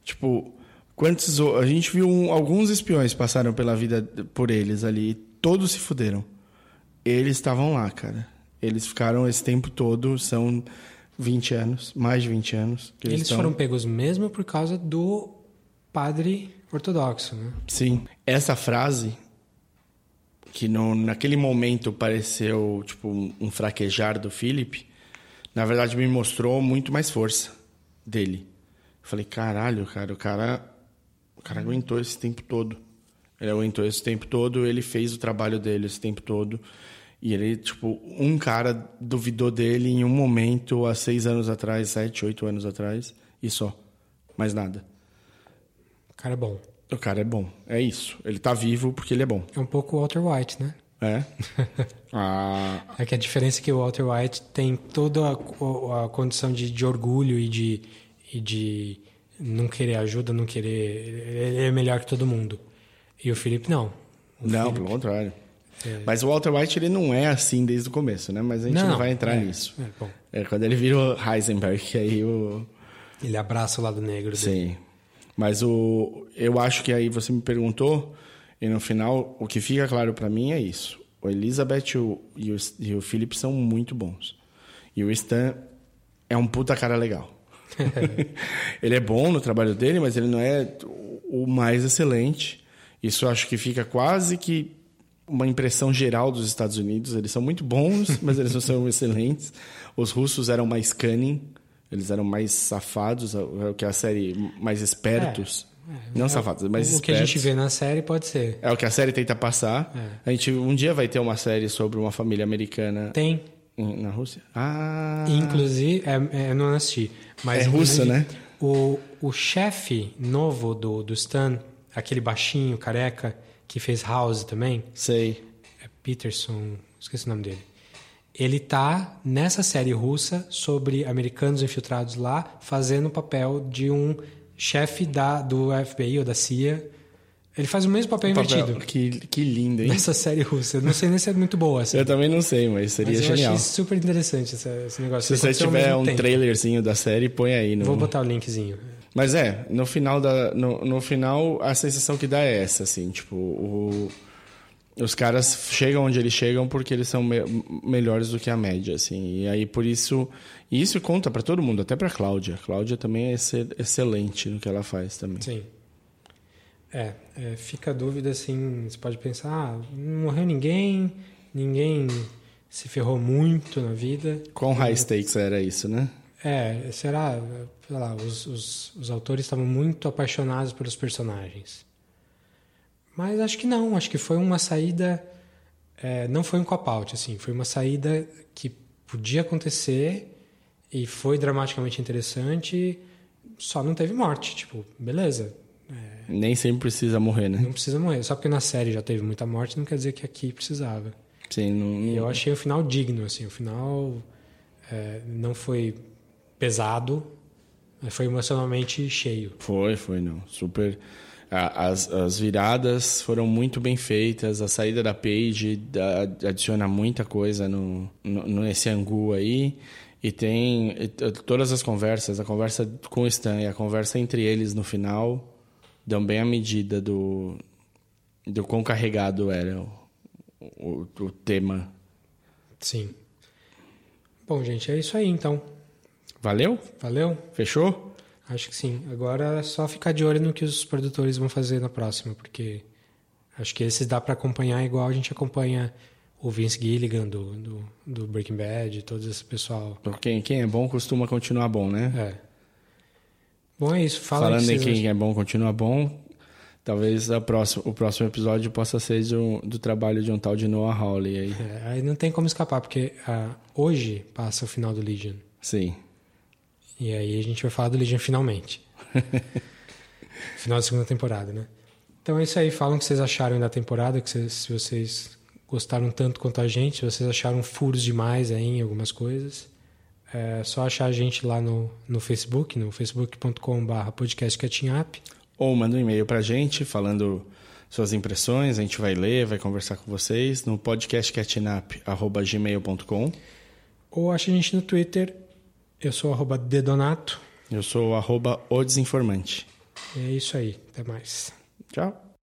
Tipo, quantos... A gente viu um- alguns espiões passaram pela vida por eles ali. e Todos se fuderam. Eles estavam lá, cara. Eles ficaram esse tempo todo, são 20 anos, mais de 20 anos. Que Eles, eles estão- foram pegos mesmo por causa do padre ortodoxo, né? Sim. Essa frase, que no, naquele momento pareceu tipo um, um fraquejar do Philip, na verdade me mostrou muito mais força dele. Eu falei, caralho, cara, o cara, o cara aguentou esse tempo todo. Ele aguentou esse tempo todo, ele fez o trabalho dele esse tempo todo. E ele, tipo, um cara duvidou dele em um momento há seis anos atrás, sete, oito anos atrás, e só. Mais nada. O cara é bom. O cara é bom. É isso. Ele tá vivo porque ele é bom. É um pouco o Walter White, né? É? ah, É que a diferença é que o Walter White tem toda a, a condição de, de orgulho e de, e de não querer ajuda, não querer. Ele é melhor que todo mundo. E o Felipe não. O não, Philip- pelo contrário. É. Mas o Walter White ele não é assim desde o começo, né? Mas a gente não, Não, vai entrar é, nisso. é. É quando ele vira o Heisenberg, que aí o. Ele abraça o lado negro dele. Sim. Mas o. Eu acho que aí você me perguntou. E no final, o que fica claro para mim é isso. O Elizabeth e o, e o, e o Philip são muito bons. E o Stan é um puta cara legal. ele é bom no trabalho dele, mas ele não é o mais excelente. Isso eu acho que fica quase que uma impressão geral dos Estados Unidos. Eles são muito bons, mas eles não são excelentes. Os russos eram mais cunning, eles eram mais safados, é o que a série mais espertos. É, é, não é, safados, mas O espertos. que a gente vê na série pode ser. É o que a série tenta passar. É. A gente um dia vai ter uma série sobre uma família americana. Tem. em- Na Rússia? Ah. Inclusive, é, é, não assisti. Mas, É russo, inclusive, né? O, o chefe novo do, do Stan, aquele baixinho, careca, que fez House também. Sei. É Peterson, esqueci o nome dele. Ele tá nessa série russa sobre americanos infiltrados lá, fazendo o papel de um chefe da, do FBI ou da CIA. Ele faz o mesmo papel, Papel- invertido. Que, que lindo, hein? Nessa série russa. Eu não sei nem se é muito boa. Assim. Eu também não sei, mas seria Mas eu genial. achei super interessante esse, esse negócio. Se você tiver um tempo. trailerzinho da série, põe aí. No... Vou botar o linkzinho. Mas é, no final, da, no, no final a sensação que dá é essa, assim, tipo, o- os caras chegam onde eles chegam porque eles são me- melhores do que a média, assim, e aí por isso, e isso conta pra todo mundo, até pra Cláudia. Cláudia também é excel- excelente no que ela faz também. Sim. É, é, fica a dúvida assim, você pode pensar, ah, não morreu ninguém, ninguém se ferrou muito na vida. Quão high stakes era isso, né? É, será, sei lá, os, os, os autores estavam muito apaixonados pelos personagens. Mas acho que não, acho que foi uma saída, é, não foi um cop-out, assim, foi uma saída que podia acontecer e foi dramaticamente interessante, só não teve morte, tipo, beleza, Nem sempre precisa morrer, né? não precisa morrer. Só porque na série já teve muita morte, não quer dizer que aqui precisava. Sim, não, E eu achei o final digno, assim. O final é, não foi pesado, mas foi emocionalmente cheio. Foi, foi, não. Super. As, as viradas foram muito bem feitas. A saída da Paige da- adiciona muita coisa no, no, nesse angu aí. E tem todas as conversas, a conversa com o Stan e a conversa entre eles no final, dão bem a medida do, do quão carregado era o, o, o tema. Sim. Bom, gente, é isso aí então. Valeu? Valeu? Fechou? Acho que sim. Agora é só ficar de olho no que os produtores vão fazer na próxima, porque acho que esses dá para acompanhar igual a gente acompanha o Vince Gilligan do, do, do Breaking Bad, todo esse pessoal. Quem, quem é bom costuma continuar bom, né? É. Bom, é isso. Fala Falando em quem é bom continua bom, talvez a próxima, o próximo episódio possa ser do, do trabalho de um tal de Noah Hawley aí. É, aí não tem como escapar, porque ah, hoje passa o final do Legion. Sim. E aí a gente vai falar do Legion finalmente. final da segunda temporada, né? Então é isso aí. Falam o que vocês acharam da temporada, que vocês- se vocês gostaram tanto quanto a gente, se vocês acharam furos demais aí em algumas coisas. É só achar a gente lá no, no Facebook, no facebook.com.br podcastcatchingup. Ou manda um e-mail pra gente falando suas impressões, a gente vai ler, vai conversar com vocês no podcastcatchingup.gmail.com Ou acha a gente no Twitter. Eu sou arroba dedonato. Eu sou o arroba o desinformante. É isso aí. Até mais. Tchau.